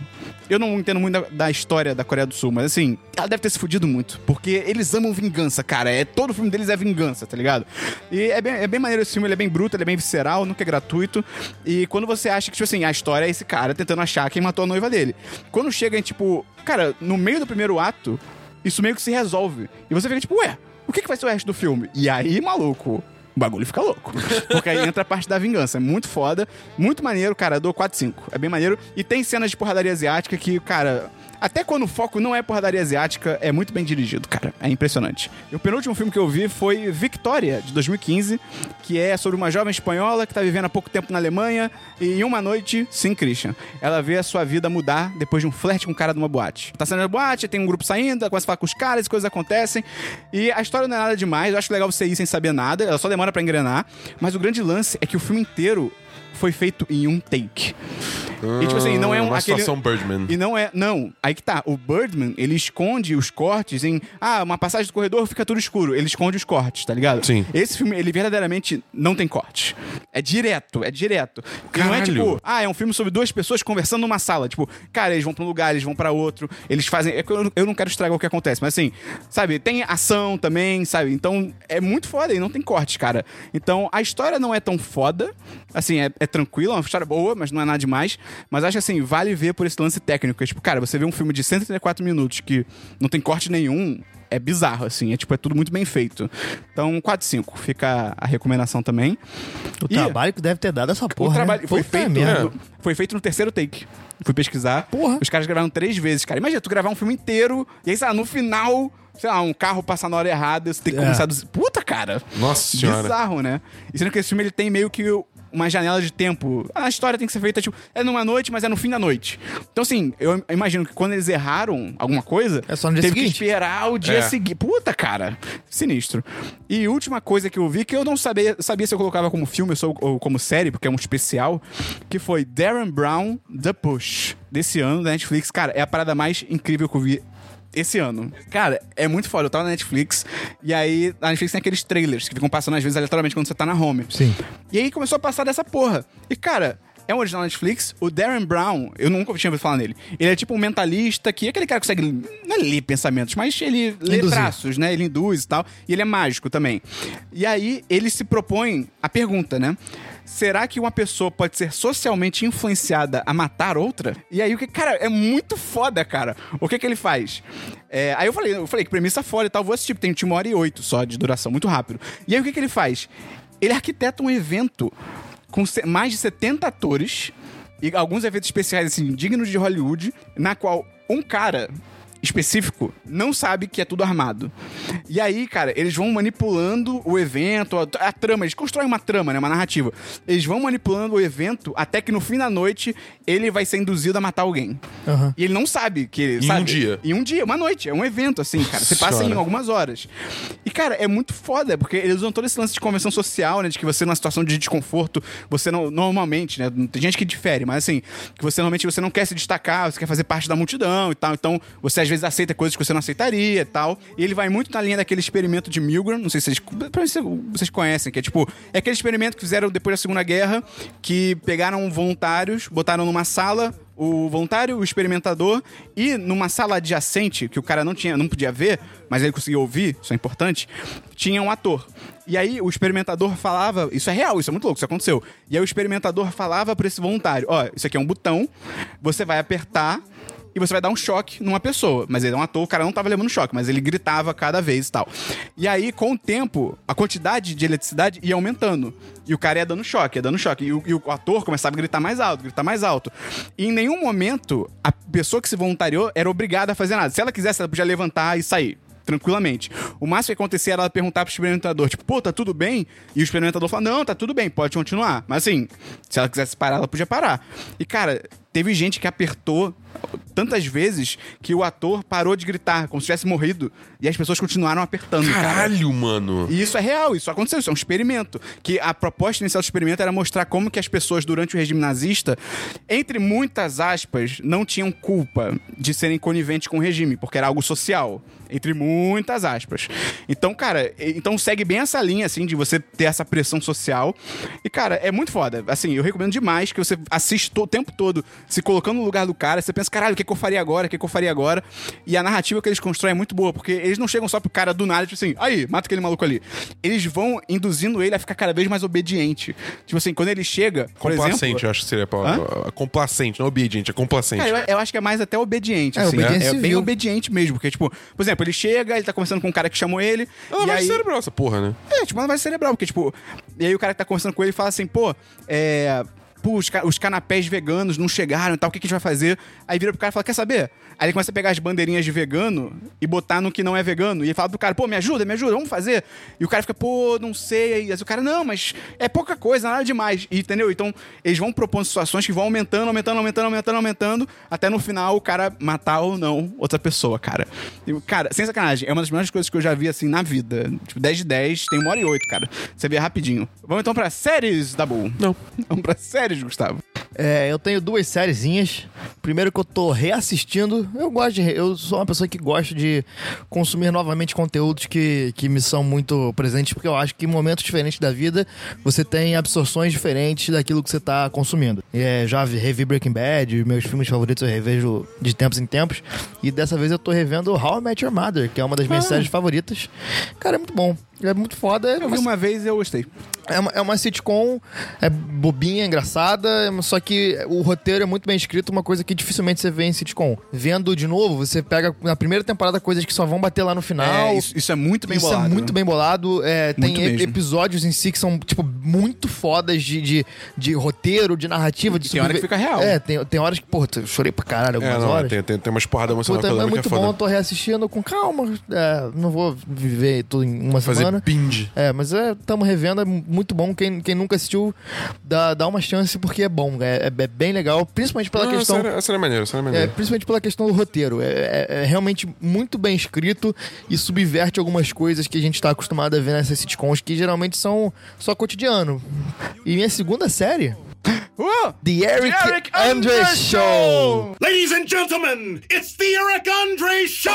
Eu não entendo muito da, da história da Coreia do Sul, mas assim, ela deve ter se fudido muito. Porque eles amam vingança, cara. É, todo filme deles é vingança, tá ligado? E é bem, é bem maneiro esse filme, ele é bem bruto, ele é bem visceral, nunca é gratuito. E quando você acha que, tipo assim, a história é esse cara tentando achar quem matou a noiva dele. Quando chega em, tipo, cara, no meio do primeiro ato, isso meio que se resolve. E você fica tipo, ué, o que, que vai ser o resto do filme? E aí, maluco, o bagulho fica louco. [LAUGHS] Porque aí entra a parte da vingança. É muito foda, muito maneiro, cara. Eu dou 4, 5. É bem maneiro. E tem cenas de porradaria asiática que, cara. Até quando o foco não é porradaria asiática, é muito bem dirigido, cara. É impressionante. E o penúltimo filme que eu vi foi Victoria, de 2015, que é sobre uma jovem espanhola que tá vivendo há pouco tempo na Alemanha e em uma noite, sim, Christian, ela vê a sua vida mudar depois de um flerte com um cara de uma boate. Tá saindo da boate, tem um grupo saindo, começa a falar com os caras, coisas acontecem. E a história não é nada demais, eu acho legal você ir sem saber nada, ela só demora pra engrenar. Mas o grande lance é que o filme inteiro foi feito em um take. E tipo assim, não é um Uma aquele... situação Birdman. E não é. Não, aí que tá. O Birdman, ele esconde os cortes em. Ah, uma passagem do corredor fica tudo escuro. Ele esconde os cortes, tá ligado? Sim. Esse filme, ele verdadeiramente não tem cortes. É direto, é direto. E Não é Caralho. tipo, ah, é um filme sobre duas pessoas conversando numa sala. Tipo, cara, eles vão pra um lugar, eles vão pra outro. Eles fazem. é que eu, não quero estragar o que acontece, mas assim, sabe, tem ação também, sabe? Então é muito foda e não tem cortes, cara. Então a história não é tão foda. Assim, é, é tranquila, é uma história boa, mas não é nada demais. Mas acho que assim, vale ver por esse lance técnico. É, tipo, cara, você vê um filme de 134 minutos que não tem corte nenhum. É bizarro, assim. É tipo, é tudo muito bem feito. Então, 4 5. Fica a recomendação também. O E- trabalho que deve ter dado essa porra. o trabalho né? foi Puta feito, merda. foi feito no terceiro take. Fui pesquisar. Porra. Os caras gravaram três vezes, cara. Imagina, tu gravar um filme inteiro e aí, sei lá, no final, sei lá, um carro passa na hora errada, você tem que É. começar do. Puta, cara! Nossa senhora. Bizarro, né? E sendo que esse filme ele tem meio que uma janela de tempo. A história tem que ser feita, tipo, é numa noite, mas é no fim da noite. Então, assim, eu imagino que quando eles erraram alguma coisa, É só no dia teve seguinte. que esperar o dia É. seguinte. Puta, cara. Sinistro. E última coisa que eu vi, que eu não sabia, sabia se eu colocava como filme ou como série, porque é um especial, que foi Darren Brown The Push, desse ano da Netflix. Cara, é a parada mais incrível que eu vi esse ano. Cara, é muito foda. Eu tava na Netflix e aí a Netflix tem aqueles trailers que ficam passando às vezes aleatoriamente quando você tá na home. Sim. E aí começou a passar dessa porra. E cara, é um original Netflix. O Darren Brown, eu nunca tinha ouvido falar nele. Ele é tipo um mentalista que aquele cara que consegue não é ler pensamentos, mas ele lê Induzir. traços, né? Ele induz e tal. E ele é mágico também. E aí ele se propõe a pergunta, né? Será que uma pessoa pode ser socialmente influenciada a matar outra? E aí o que, cara, é muito foda, cara. O que que ele faz? É, aí eu falei, eu falei que premissa foda e tal, vou assistir, tem uma hora e oito só de duração, muito rápido. E aí o que que ele faz? Ele arquiteta um evento com mais de 70 atores e alguns eventos especiais, assim, dignos de Hollywood, na qual um cara específico não sabe que é tudo armado. E aí, cara, eles vão manipulando o evento, a, a trama, eles constroem uma trama, né, uma narrativa. Eles vão manipulando o evento até que no fim da noite ele vai ser induzido a matar alguém. Aham. E ele não sabe que. Em sabe? um dia. Em um dia, uma noite. É um evento, assim, cara. Você passa em algumas horas. E, cara, é muito foda, porque eles usam todo esse lance de convenção social, né? De que você, numa situação de desconforto, você não. Normalmente, né? Tem gente que difere, mas assim, que você normalmente você não quer se destacar, você quer fazer parte da multidão e tal. Então, você às vezes aceita coisas que você não aceitaria e tal. E ele vai muito na linha daquele experimento de Milgram, não sei se vocês. Vocês conhecem, que é tipo. É aquele experimento que fizeram depois da Segunda Guerra, que pegaram voluntários, botaram numa sala o voluntário, o experimentador e numa sala adjacente que o cara não tinha, não podia ver, mas ele conseguia ouvir, isso é importante, tinha um ator. E aí o experimentador falava, isso é real, isso é muito louco, isso aconteceu. E aí o experimentador falava para esse voluntário, ó, isso aqui é um botão, você vai apertar e você vai dar um choque numa pessoa. Mas ele é um ator, o cara não tava levando choque, mas ele gritava cada vez e tal. E aí, com o tempo, a quantidade de eletricidade ia aumentando. E o cara ia dando choque, ia dando choque. E o, e o ator começava a gritar mais alto, gritar mais alto. E em nenhum momento a pessoa que se voluntariou era obrigada a fazer nada. Se ela quisesse, ela podia levantar e sair. Tranquilamente. O máximo que acontecia era ela perguntar pro experimentador, tipo, pô, tá tudo bem? E o experimentador falava, não, tá tudo bem, pode continuar. Mas assim, se ela quisesse parar, ela podia parar. E, cara, teve gente que apertou tantas vezes que o ator parou de gritar, como se tivesse morrido, e as pessoas continuaram apertando. cara. Caralho, mano. E isso é real, isso aconteceu, isso é um experimento. Que a proposta inicial do experimento era mostrar como que as pessoas durante o regime nazista, entre muitas aspas, não tinham culpa de serem coniventes com o regime, porque era algo social. Entre muitas aspas. Então, cara, então segue bem essa linha, assim, de você ter essa pressão social. E, cara, é muito foda. Assim, eu recomendo demais que você assista o tempo todo se colocando no lugar do cara. Você pensa, caralho, o que, que eu faria agora? O que, que eu faria agora? E a narrativa que eles constroem é muito boa, porque eles não chegam só pro cara do nada, tipo assim, aí, mata aquele maluco ali. Eles vão induzindo ele a ficar cada vez mais obediente. Tipo assim, quando ele chega, por Complacente, exemplo... eu acho que seria a palavra. Complacente, não obediente, é complacente. Cara, eu, eu acho que é mais até obediente, É, assim. obediência É, bem obediente mesmo, porque, tipo, por exemplo, ele chega, ele tá conversando com um cara que chamou ele. Ela e vai aí... cerebral essa porra, né? É, tipo, uma lavagem cerebral, porque, tipo, e aí o cara que tá conversando com ele fala assim, pô, é. Pô, os, os canapés veganos não chegaram e tal, o que, que a gente vai fazer? Aí vira pro cara e fala, quer saber? Aí ele começa a pegar as bandeirinhas de vegano e botar no que não é vegano. E ele fala pro cara, pô, me ajuda, me ajuda, vamos fazer. E o cara fica, pô, não sei. Aí o cara, não, mas é pouca coisa, nada demais. E, entendeu? Então, eles vão propondo situações que vão aumentando, aumentando, aumentando, aumentando, aumentando, até no final o cara matar ou não outra pessoa, cara. E, cara, sem sacanagem, é uma das melhores coisas que eu já vi, assim, na vida. Tipo, 10 de 10, tem uma hora e oito, cara. Você vê rapidinho. Vamos então pra séries, Dabu. Não. Vamos pra séries, Gustavo. É, eu tenho duas sériezinhas. Primeiro que eu tô reassistindo. Eu gosto de. Eu sou uma pessoa que gosta de consumir novamente conteúdos que, que me são muito presentes, porque eu acho que em momentos diferentes da vida você tem absorções diferentes daquilo que você tá consumindo. É, já vi- revi Breaking Bad, meus filmes favoritos eu revejo de tempos em tempos. E dessa vez eu tô revendo How I Met Your Mother, que é uma das minhas séries favoritas. Cara, é muito bom. É muito foda. Eu vi uma vez e eu gostei. É uma, é uma sitcom, é bobinha, engraçada, só que o roteiro é muito bem escrito, uma coisa que dificilmente você vê em sitcom. Vendo de novo, você pega na primeira temporada coisas que só vão bater lá no final. É, isso, isso é muito bem Isso bolado. é muito bem bolado. É, tem Muito e- mesmo. episódios em si que são, tipo, muito fodas de, de, de roteiro, de narrativa, de Tem hora que subver- fica real. É, tem, tem horas que, porra, eu chorei pra caralho É, algumas não, horas. tem, tem, tem umas porradas emocionais eu é lembro muito que é bom, foda. tô reassistindo com calma. é, não vou viver tudo em uma Fazer semana. Binge. É, mas é, tamo revendo, é muito bom. Quem, quem nunca assistiu, dá, dá uma chance porque é bom. É, é- é bem legal, principalmente pela Não, questão. essa, era, essa era maneira, essa era É, maneira. principalmente pela questão do roteiro. É, é- é realmente muito bem escrito e subverte algumas coisas que a gente tá acostumado a ver nessas sitcoms que geralmente são só cotidiano. E minha segunda série, [LAUGHS] Uh! The Eric, The Eric Andre, Andre Show. Ladies and gentlemen, it's the Eric Andre Show!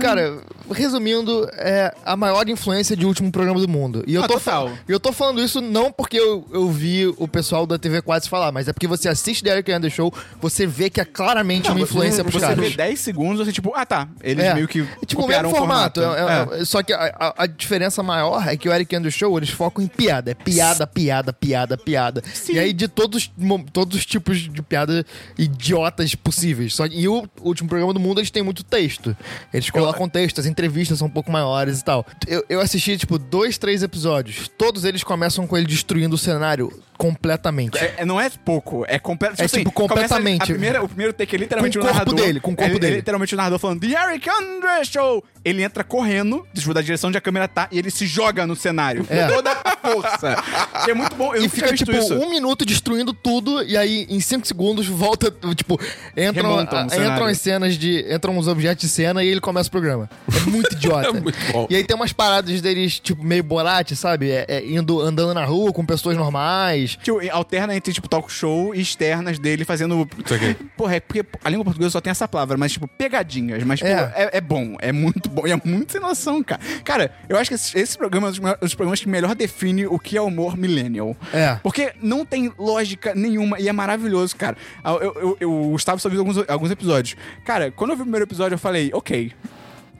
Cara, resumindo, é a maior influência de último programa do mundo. E eu Ah, tô, total. eu tô falando isso não porque eu, eu vi o pessoal da TV 4 falar, mas é porque você assiste The Eric Andre Show, você vê que é claramente uma influência pros Você caras. vê 10 segundos, você tipo, ah tá, eles É. meio que É tipo o copiaram mesmo formato. o é- formato. é- é- Só que a, a- diferença maior é que o Eric Andrew Show, eles focam em piada. É piada, piada, piada, piada. E aí de todos, todos os tipos de piada idiotas possíveis. Só e o último programa do mundo, eles têm muito texto. Eles colocam texto, as entrevistas são um pouco maiores e tal. Eu, eu assisti, tipo, dois, três episódios. Todos eles começam com ele destruindo o cenário completamente. É, é- não é pouco, é completo. É, tipo, completamente. a primeira, o primeiro take é literalmente Com o o corpo narrador. dele, com o corpo é, dele. É literalmente o narrador falando, The Eric Andre Show! Ele entra correndo, tipo, da direção onde a câmera tá, e ele se joga no cenário. É. Com toda a força. E [LAUGHS] é muito bom. Eu E fica, tipo, isso. um minuto destruindo tudo, e aí, em cinco segundos, volta, tipo, entram, a- entram as cenas de. Entram os objetos de cena e ele começa o programa. É muito idiota. [LAUGHS] É muito bom. E aí tem umas paradas deles, tipo, meio Borat, sabe? É, é indo, andando na rua com pessoas normais. Tipo, alterna entre, tipo, talk show e externas dele fazendo. Isso aqui. Porra, é porque a língua portuguesa só tem essa palavra, mas, tipo, pegadinhas. Mas, tipo, É. é. é bom, é muito bom. E é muito sem noção, cara. Cara, eu acho que esse, esse programa é um dos dos programas que melhor define o que é humor millennial. É. Porque não tem lógica nenhuma e é maravilhoso, cara. Eu, eu, eu, eu- o Gustavo só viu alguns, alguns episódios. Cara, quando eu vi o primeiro episódio, eu falei, ok.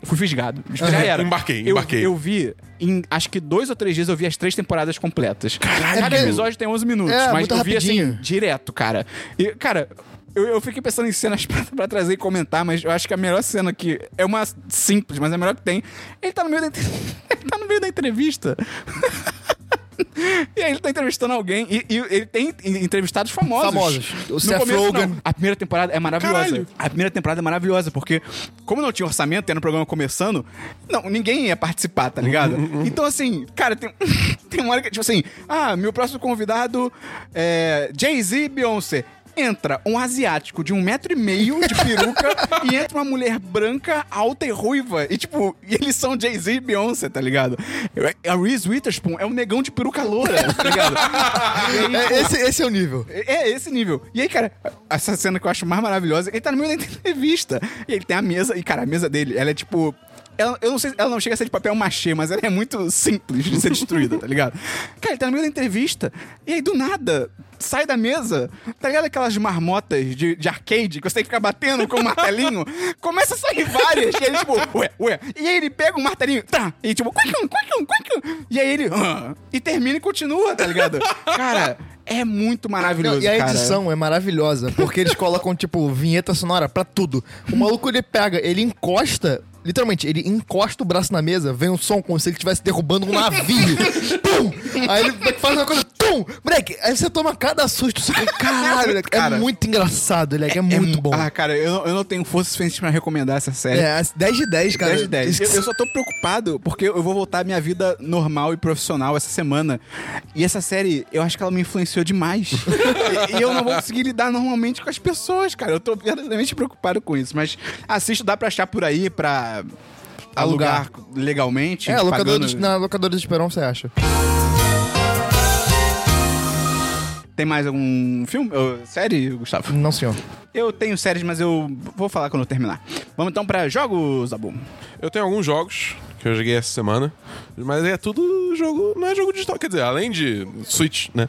Fui fisgado. Já era. Embarquei, Eu- embarquei. Eu, vi, em acho que dois ou três dias, eu vi as três temporadas completas. Cada porque- episódio tem 11 minutos, É, mas muito eu vi assim, direto, cara. E, cara. Eu, eu fiquei pensando em cenas [LAUGHS] pra, pra trazer e comentar, mas eu acho que a melhor cena que. É uma simples, mas é a melhor que tem. Ele tá no meio da, entre- [LAUGHS] ele tá no meio da entrevista. [LAUGHS] [LAUGHS] E aí ele tá entrevistando alguém e, e ele tem entrevistados famosos. Famosos. O No Seth começo, Rogen. não. A primeira temporada é maravilhosa. Caralho. A primeira temporada é maravilhosa, porque como não tinha orçamento, era um programa começando, não, ninguém ia participar, tá ligado? Então, assim, cara, tem, [LAUGHS] tem uma hora que, tipo assim, ah, meu próximo convidado é Jay-Z Beyoncé. Entra um asiático de um metro e meio de peruca [LAUGHS] e entra uma mulher branca, alta e ruiva. E, tipo, eles são Jay-Z e Beyoncé, tá ligado? A Reese Witherspoon é um negão de peruca loura, tá ligado? Aí, [LAUGHS] É, esse, esse é o nível. é esse nível. E aí, cara, essa cena que eu acho mais maravilhosa, ele tá no meio da entrevista. E ele tem a mesa, e, cara, a mesa dele, ela é tipo. Ela, eu não sei, ela não chega a ser de papel machê, mas ela é muito simples de ser destruída, tá ligado? [LAUGHS] Cara, ele tá no meio da entrevista, e aí do nada, sai da mesa, tá ligado aquelas marmotas de, de arcade que você tem que ficar batendo com um martelinho? [LAUGHS] Começa a sair várias, e ele tipo, ué, ué. E aí ele pega um martelinho, tá, e tipo, quacum, quacum, quacum. E aí ele, ah, e termina e continua, tá ligado? Cara, é muito maravilhoso, Não, e a cara. edição é maravilhosa, porque eles colocam, tipo, vinheta sonora pra tudo. O maluco, ele pega, ele encosta, literalmente, ele encosta o braço na mesa, vem um som como se ele estivesse derrubando um navio. [LAUGHS] Pum! Aí ele faz uma coisa, pum! Moleque, aí você toma cada susto, você caralho, moleque, Cara, é muito engraçado, moleque, é, muito mu- bom. Ah, cara, eu não, eu não tenho força suficiente pra recomendar essa série. É, 10 de 10, cara. 10 de 10. Eu, eu só tô preocupado porque eu vou voltar à minha vida normal e profissional essa semana. E essa série, eu acho que ela me influenciou demais. [LAUGHS] e, e eu não vou conseguir lidar normalmente com as pessoas, cara. Eu tô verdadeiramente preocupado com isso. Mas assiste, dá pra achar por aí pra alugar, Alugar. legalmente. É, locadora pagando- na locadora de Esperão você acha. Tem mais algum filme? ou série, Gustavo? Não, senhor. Eu tenho séries, mas eu vou falar quando eu terminar. Vamos então pra jogos, Abu. Eu tenho alguns jogos que eu joguei essa semana. Mas é tudo jogo. Não é jogo digital. Quer dizer, além de Switch, né?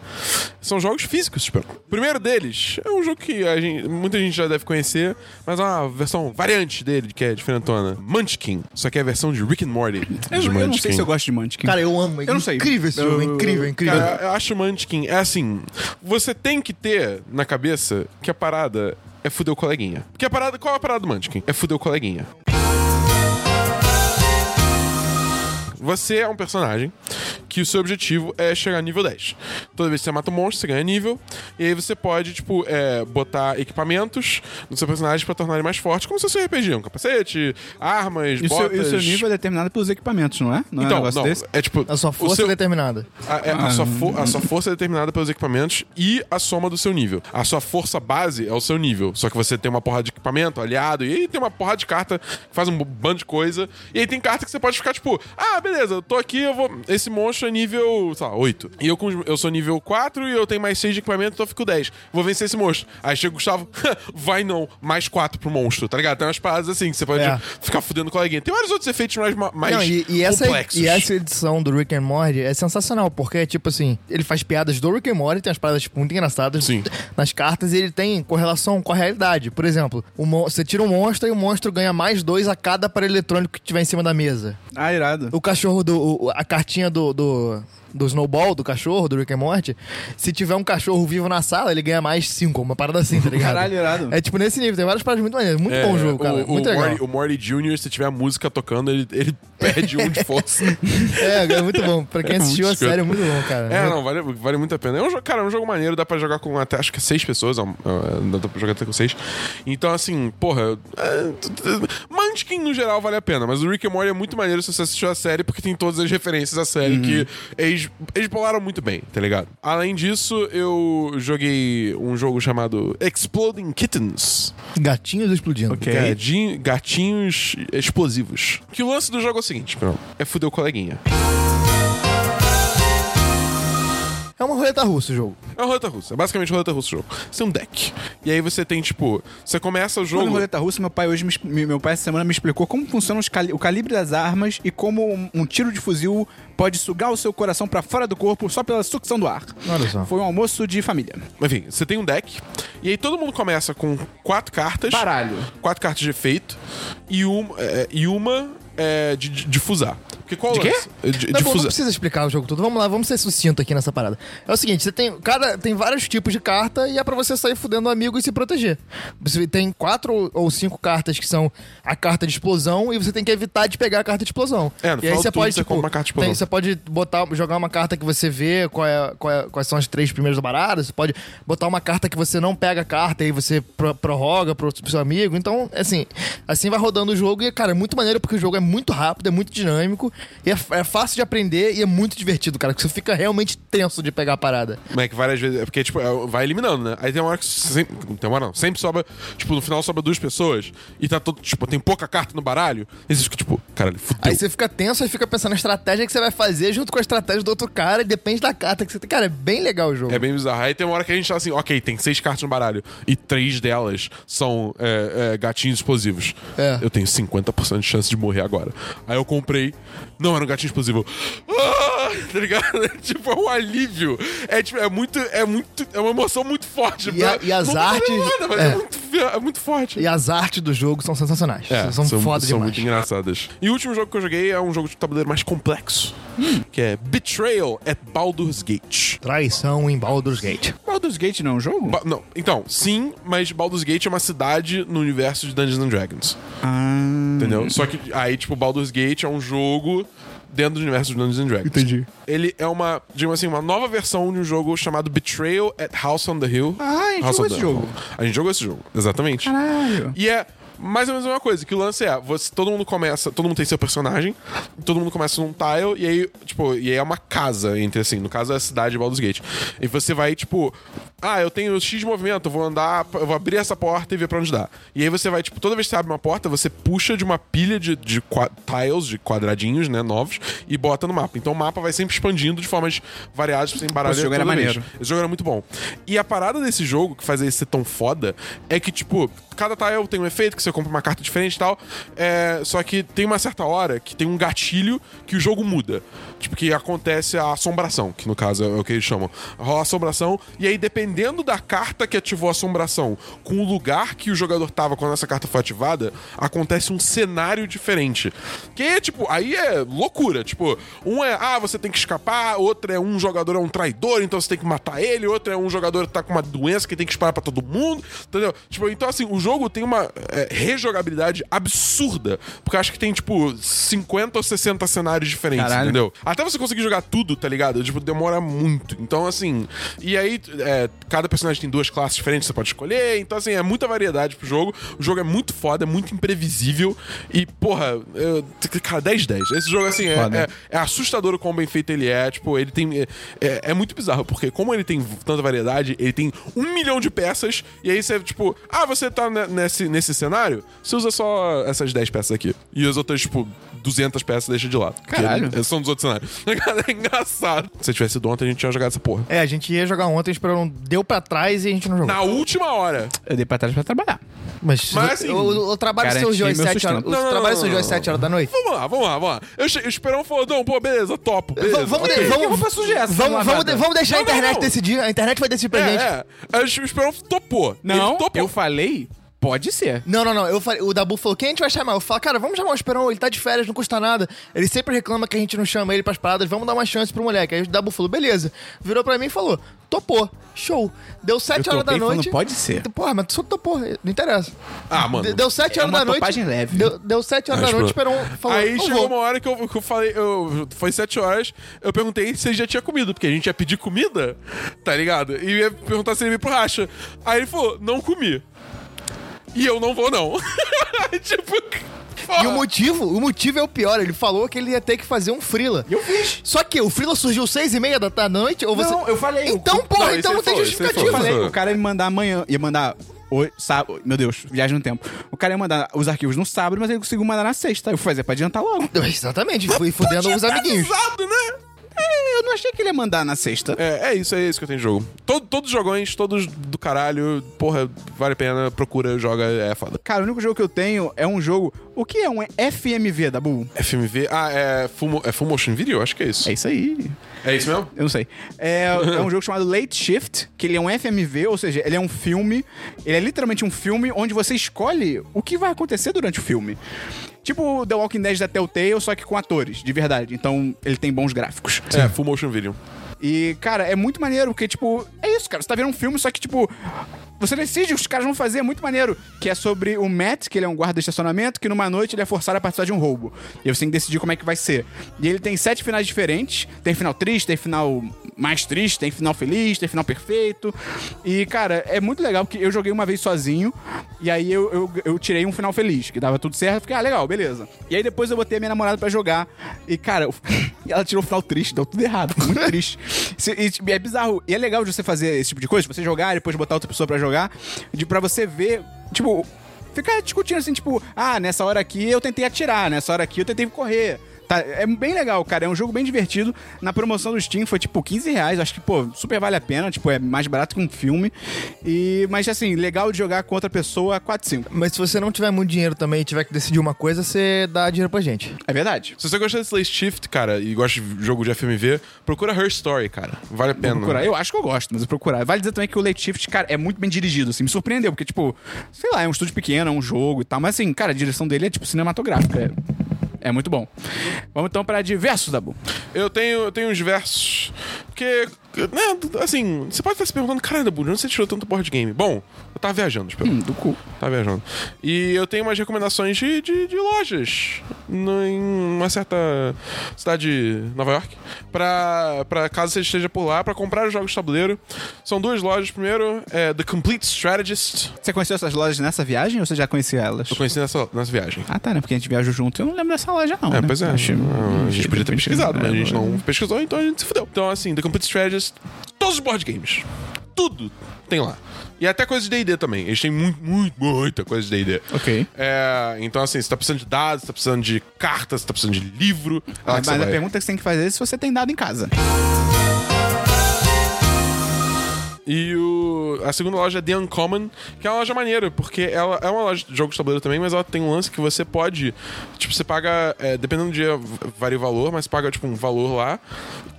São jogos físicos, tipo. O primeiro deles é um jogo que a gente- muita gente já deve conhecer, mas é uma versão variante dele, que é diferentona. Munchkin. Só que é a versão de Rick and Morty. Eu, de eu não sei Munchkin. se eu gosto de Munchkin. Cara, eu amo. É Eu não sei. incrível esse jogo. é Eu- incrível, incrível. Cara, eu acho Munchkin. É assim. Você tem que ter na cabeça que a parada é fuder o coleguinha. Porque a parada. Qual é a parada do Munchkin? É fuder o coleguinha. Você é um personagem que o seu objetivo é chegar a nível 10. Toda vez que você mata um monstro, você ganha nível. E aí você pode, tipo, é, botar equipamentos no seu personagem pra tornar ele mais forte, como se fosse um RPG. Um capacete, armas, E o seu, botas... e o seu nível é determinado pelos equipamentos, não é? Não é um Então, negócio não, desse? é tipo... A sua força seu- é determinada. a, é- a sua fo- a sua força é determinada pelos equipamentos e a soma do seu nível. A sua força base é o seu nível. Só que você tem uma porrada de equipamento, aliado, e aí tem uma porrada de carta que faz um bando de coisa. E aí tem carta que você pode ficar tipo, ah, beleza, eu tô aqui, eu vou. Esse monstro é nível, sei lá, 8. E eu, com, eu sou nível 4 e eu tenho mais 6 de equipamento, então eu fico 10. Vou vencer esse monstro. Aí chega o Gustavo, [LAUGHS] vai não, mais 4 pro monstro, tá ligado? Tem umas paradas assim que você pode É. ficar fudendo com coleguinha. Tem vários outros efeitos mais, mais Não, e, e essa, complexos. e essa edição do Rick and Morty é sensacional, porque é tipo assim, ele faz piadas do Rick and Morty, tem umas paradas tipo, muito engraçadas Sim. [LAUGHS] nas cartas e ele tem correlação com a realidade. Por exemplo, você tira um monstro e o monstro ganha mais dois a cada aparelho eletrônico que tiver em cima da mesa. Ah, irado. O cachorro do. o- a cartinha do, do. Do Snowball, do cachorro, do Rick and Morty, se tiver um cachorro vivo na sala, ele ganha mais cinco, uma parada assim, tá ligado? Caralho, irado. É tipo nesse nível, tem várias paradas muito maneiras. Muito É, bom o jogo, cara. O, muito o legal. Morty, o Morty Jr., se tiver a música tocando, ele, ele perde um de [LAUGHS] força. É, é muito bom. Pra quem É assistiu a muito série, é muito bom, cara. É, não, vale, vale muito a pena. É um jogo, cara, é um jogo maneiro, dá pra jogar com até, acho que seis pessoas, ó, ó, dá pra jogar até com seis. Então, assim, porra, é, Munchkin no geral vale a pena, mas o Rick and Morty é muito maneiro se você assistiu a série, porque tem todas as referências à série que eles, eles bolaram muito bem, tá ligado? Além disso, eu joguei um jogo chamado Exploding Kittens. Gatinhos explodindo. Ok. Gadinho- gatinhos explosivos. Que o lance do jogo é o seguinte, Bruno, é fuder o coleguinha. É uma roleta russa o jogo. É uma roleta russa, é basicamente roleta russa o jogo. Você tem um deck. E aí você tem, tipo, você começa o jogo. roleta russa, meu pai hoje me, meu pai essa semana me explicou como funciona os cali- o calibre das armas e como um, um tiro de fuzil pode sugar o seu coração pra fora do corpo só pela sucção do ar. Olha só. Foi um almoço de família. Enfim, você tem um deck. E aí todo mundo começa com quatro cartas. Baralho. Quatro cartas de efeito. E uma, é, e uma é, de, de, de fusar. Porque qual De quê? É, De, Não, de bom, não precisa explicar o jogo todo. Vamos lá, vamos ser sucinto aqui nessa parada. É o seguinte, você tem. Cada, tem vários tipos de carta e é pra você sair fudendo o amigo e se proteger. Você tem quatro ou- cinco cartas que são a carta de explosão e você tem que evitar de pegar a carta de explosão. É, no e aí você pode, você tipo, compra uma carta de explosão. tem- você pode botar, jogar uma carta que você vê qual é, qual é- quais são as três primeiras baradas. Você pode botar uma carta que você não pega a carta e aí você pro- prorroga pro, pro seu amigo. Então, assim, assim vai rodando o jogo e, cara, é muito maneiro porque o jogo é muito rápido, é muito dinâmico e é, é fácil de aprender e é muito divertido, cara. Que você fica realmente tenso de pegar a parada. Mas é que várias vezes. É porque, tipo, é, vai eliminando, né? Aí tem uma hora que sempre. Não tem uma hora não. Sempre sobra. Tipo, no final sobra duas pessoas. E tá todo. Tipo, tem pouca carta no baralho. E você fica, tipo, caralho, fudeu. Aí você fica tenso e fica pensando na estratégia que você vai fazer junto com a estratégia do outro cara e depende da carta que você tem. Cara, é bem legal o jogo. É bem bizarro. Aí tem uma hora que a gente tá assim, ok, tem seis cartas no baralho e três delas são é, é, gatinhos explosivos. É. Eu tenho 50% de chance de morrer agora. Aí eu comprei. Não, era um gatinho explosivo. Ah, [LAUGHS] tá ligado? tipo, é um alívio. É, tipo, é muito. É muito. É uma emoção muito forte. E a- e as não artes- Nada, mas é. é. muito, é muito forte. E as artes do jogo são sensacionais. É, são, foda são demais. muito engraçadas. E o último jogo que eu joguei é um jogo de tabuleiro mais complexo, que é Betrayal at Baldur's Gate. Traição em Baldur's Gate. Baldur's Gate não é um jogo? Ba- não, então, sim, mas Baldur's Gate é uma cidade no universo de Dungeons and Dragons. Ah. Entendeu? Só que aí, tipo, Baldur's Gate é um jogo dentro do universo de Dungeons and Dragons. Entendi. Ele é uma, digamos assim, uma nova versão de um jogo chamado Betrayal at House on the Hill. Ah, a gente House jogou esse jogo. A gente jogou esse jogo, exatamente. Caralho. E é mais ou menos a mesma coisa, que o lance é, você, todo mundo começa, todo mundo tem seu personagem, todo mundo começa num tile, e aí, tipo, e aí é uma casa entre assim, no caso é a cidade de Baldur's Gate. E você vai, tipo, ah, eu tenho X de movimento, eu vou andar, eu vou abrir essa porta e ver pra onde dá. E aí você vai, tipo, toda vez que você abre uma porta, você puxa de uma pilha de, de tiles, de quadradinhos, né, novos, e bota no mapa. Então o mapa vai sempre expandindo de formas variadas pra você embaralhar Esse jogo era vez. maneiro. Esse jogo era muito bom. E a parada desse jogo, que faz ele ser tão foda, é que, tipo, cada tile tem um efeito que você você compra uma carta diferente e tal. É, só que tem uma certa hora que tem um gatilho que o jogo muda. Tipo, que acontece a assombração, que no caso é o que eles chamam. Rola assombração, e aí, dependendo da carta que ativou a assombração com o lugar que o jogador tava quando essa carta foi ativada, acontece um cenário diferente. Que tipo, aí é loucura. Tipo, um é, ah, você tem que escapar, outro é um jogador é um traidor, então você tem que matar ele, outro é um jogador que tá com uma doença que tem que espalhar pra todo mundo, entendeu? Tipo, então assim, o jogo tem uma é, rejogabilidade absurda, porque eu acho que tem, tipo, 50 ou 60 cenários diferentes, Caralho. entendeu? Até você conseguir jogar tudo, tá ligado? Tipo, demora muito. Então, assim, e aí, é, cada personagem tem duas classes diferentes, você pode escolher, então, assim, é muita variedade pro jogo. O jogo é muito foda, é muito imprevisível, e, porra, eu, cara, 10 10. Esse jogo, assim, é, é, é assustador o quão bem feito ele é. Tipo, ele tem. É, é- é muito bizarro, porque como ele tem tanta variedade, ele tem um milhão de peças, e aí você, tipo, ah, você tá ne- nesse, nesse cenário, você usa só essas 10 peças aqui. E as outras, tipo, 200 peças deixa de lado. porque Caralho. ele- são dos outros cenários. [LAUGHS] É engraçado. Se tivesse ido ontem, a gente tinha jogado essa porra. É, a gente ia jogar ontem, esperou, não deu pra trás e a gente não jogou. Na última hora. Eu dei pra trás pra trabalhar. Mas, Mas, assim, o, o trabalho surgiu às meu 7 horas. O Não, não, trabalho não, surgiu às não. 7 horas da noite. Vamos lá, vamos lá, vamos lá. Eu che- o Esperão falou, não, pô, beleza, top, beleza. Vamos, ok. de- vamos, suja é essa, vamos, vamos, de- vamos deixar Não, a internet não, não. decidir. A internet vai decidir pra gente. É, é. Aí O Esperão topou. Não, eu falei, pode ser. Não, não, não. Eu falei, o Dabu falou: quem a gente vai chamar? Eu falo, cara, vamos chamar o Esperão, ele tá de férias, não custa nada. Ele sempre reclama que a gente não chama ele pras paradas, vamos dar uma chance pro moleque. Aí o Dabu falou, beleza. Virou pra mim e falou: topou, show. Deu 7 Eu horas da noite. pode ser. Porra, mas tu só topou, não interessa. Ah, mano. De- Deu 7 É horas uma da noite. leve. Deu, deu 7 horas Ah, da noite, esperou. Esperão falou: Aí "Não chegou vou." uma hora que eu, que eu falei, eu, foi sete horas, eu perguntei se ele já tinha comido, porque a gente ia pedir comida, tá ligado? E ia perguntar se ele ia pro racha. Aí ele falou, não comi. E eu não vou, não. [LAUGHS] tipo, E o motivo, o motivo é o pior. Ele falou que ele ia ter que fazer um frila. Eu fiz. Só que o frila surgiu seis e meia da noite? Ou você... Não, eu falei. Então, O- porra, Não, então isso não tem ele Eu justificativa. falou. falei, o cara ia me mandar amanhã, ia mandar. Hoje, sábado, meu Deus, viagem no tempo. O cara ia mandar os arquivos no sábado, mas ele conseguiu mandar na sexta. Eu fui fazer pra adiantar logo. Exatamente, fui fudendo os amiguinhos. Exato, né? É, eu não achei que ele ia mandar na sexta. É, é isso, é isso que eu tenho de jogo. Todo, todos os jogões, todos do caralho, porra, vale a pena, procura, joga, é foda. Cara, o único jogo que eu tenho é um jogo. O que é um FMV da Bull? FMV, ah, é full, é full motion video? Acho que é isso. É isso aí. É isso mesmo? Eu não sei. É, é um jogo chamado Late Shift, que ele é um FMV, ou seja, ele é um filme. Ele é literalmente um filme onde você escolhe o que vai acontecer durante o filme. Tipo The Walking Dead da Telltale, só que com atores, de verdade. Então ele tem bons gráficos. É, full motion video. E, cara, é muito maneiro, porque, tipo, é isso, cara. Você tá vendo um filme, só que, tipo, você decide o que os caras vão fazer, é muito maneiro. Que é sobre o Matt, que ele é um guarda de estacionamento, que numa noite ele é forçado a participar de um roubo. E você tem que decidir como é que vai ser. E ele tem sete finais diferentes. Tem final triste, tem final mais triste, tem final feliz, tem final perfeito. E, cara, é muito legal, porque eu joguei uma vez sozinho, e aí eu, eu, eu tirei um final feliz, que dava tudo certo. Fiquei, ah, legal, beleza. E aí depois eu botei a minha namorada pra jogar. E, cara, eu- [LAUGHS] ela tirou o final triste, deu tudo errado, muito triste. [LAUGHS] E, tipo, é bizarro. E é legal de você fazer esse tipo de coisa, de você jogar e depois botar outra pessoa pra jogar, de, pra você ver, tipo, ficar discutindo assim, tipo, ah, nessa hora aqui eu tentei atirar, nessa hora aqui eu tentei correr. Tá, é bem legal, cara. É um jogo bem divertido. Na promoção do Steam foi tipo 15 reais. Acho que, pô, super vale a pena. Tipo, é mais barato que um filme. E, mas assim, legal de jogar com outra pessoa 4 5. Mas se você não tiver muito dinheiro também e tiver que decidir uma coisa, você dá dinheiro pra gente. É verdade. Se você gosta desse Late Shift, cara, e gosta de jogo de FMV, procura Her Story, cara. Vale a pena. Vou procurar. Eu acho que eu gosto, mas eu vou procurar. Vale dizer também que o Late Shift, cara, é muito bem dirigido, assim. Me surpreendeu, porque, tipo, sei lá, é um estúdio pequeno, é um jogo e tal. Mas, assim, cara, a direção dele é, tipo, cinematográfica. É, é muito bom. Vamos então pra diversos, Dabu. Eu tenho, eu tenho uns versos. Porque, né, assim, você pode estar se perguntando, caramba, Bruno, onde você tirou tanto board game? Bom, eu tava viajando, espero. Hum, do cu. Tava viajando. E eu tenho umas recomendações de, de, de lojas no- em uma certa cidade de Nova York. Pra, pra caso você esteja por lá, pra comprar os jogos de tabuleiro. São duas lojas. Primeiro, é The Complete Strategist. Você conheceu essas lojas nessa viagem ou você já conhecia elas? Eu conheci nessa, nessa viagem. Ah, tá, né? Porque a gente viajou junto. Eu não lembro dessa loja, não. É, né? pois é. Ah, a gente podia ter pesquisado, mas a gente É, não pesquisou, então a gente se fudeu. Então, assim, The Complete Strategist, todos os board games. Tudo tem lá. E até coisas de D&D também. Eles têm muito, muito, muita coisa de D&D. Ok. É, então, assim, você tá precisando de dados, você tá precisando de cartas, você tá precisando de livro. é Mas você a pergunta que você tem que fazer é se você tem dado em casa. E a segunda loja é The Uncommon, que é uma loja maneira, porque ela é uma loja de jogos de tabuleiro também, mas ela tem um lance que você pode. Tipo, você paga. é, dependendo do dia, varia o valor, mas paga, tipo, um valor lá.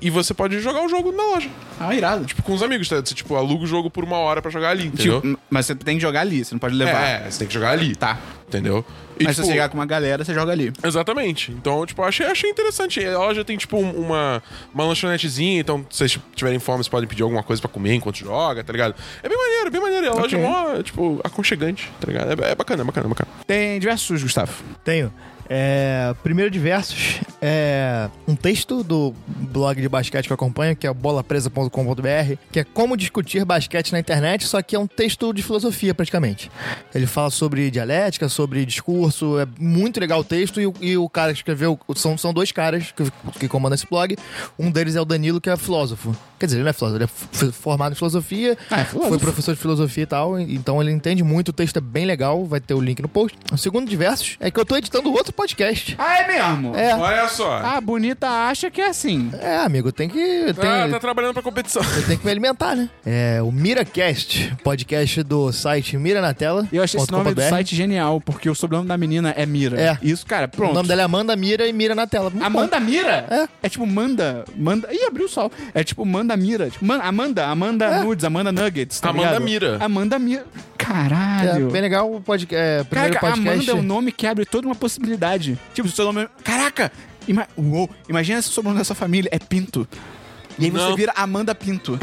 E você pode jogar o jogo na loja. Ah, irado. Tipo, com os amigos, tá? Você, tipo, aluga o jogo por uma hora pra jogar ali, entendeu? Tipo, mas você tem que jogar ali, você não pode levar. é, você tem que jogar ali. Tá. Entendeu? E, Mas se tipo, você chegar com uma galera, você joga ali. Exatamente. Então, tipo, achei, achei interessante. A loja tem, tipo, um- uma, uma lanchonetezinha, então se vocês tiverem fome, vocês podem pedir alguma coisa pra comer enquanto joga, tá ligado? É bem maneiro, bem maneiro. E a loja é Ok. mó, tipo, aconchegante, tá ligado? É, é bacana, é bacana, é bacana. Tem diversos, Gustavo. Tenho. É, primeiro de versos é um texto do blog de basquete que eu acompanho, que é bolapresa.com.br, que é como discutir basquete na internet, só que é um texto de filosofia praticamente. Ele fala sobre dialética, sobre discurso, é muito legal o texto e, o- e o cara que escreveu, são, são dois caras que, que comandam esse blog, um deles é o Danilo, que é filósofo. Quer dizer, ele não é filósofo, ele é formado em filosofia, Ah, é filósofo. foi professor de filosofia e tal, então ele entende muito, o texto é bem legal, vai ter o link no post. O segundo de versos é que eu tô editando outro podcast. Ah, é mesmo? É. Olha só. A bonita acha que é assim. É, amigo, tem que. Tem, Ah, tá trabalhando pra competição. eu tenho que me alimentar, né? É o MiraCast, podcast do site Mira na Tela. Eu achei esse nome do site genial, porque o sobrenome da menina é Mira. É. Isso, cara, O pronto. nome dela é Amanda Mira e Mira na Tela. Muito Amanda Mira? É. É tipo manda, manda. Ih, abriu o sol. É tipo manda Mira. Tipo, man- Amanda, Amanda É. Nudes, Amanda Nuggets. Tá Amanda ligado? Mira. Amanda Mira. bom. É, Caralho. bem legal o podcast. É, primeiro Caraca, podcast. Amanda é um nome que abre toda uma possibilidade. Tipo, se o seu nome. Caraca! Ima... Uou, imagina se o sobrenome da sua família é Pinto. E aí você Não. vira Amanda Pinto.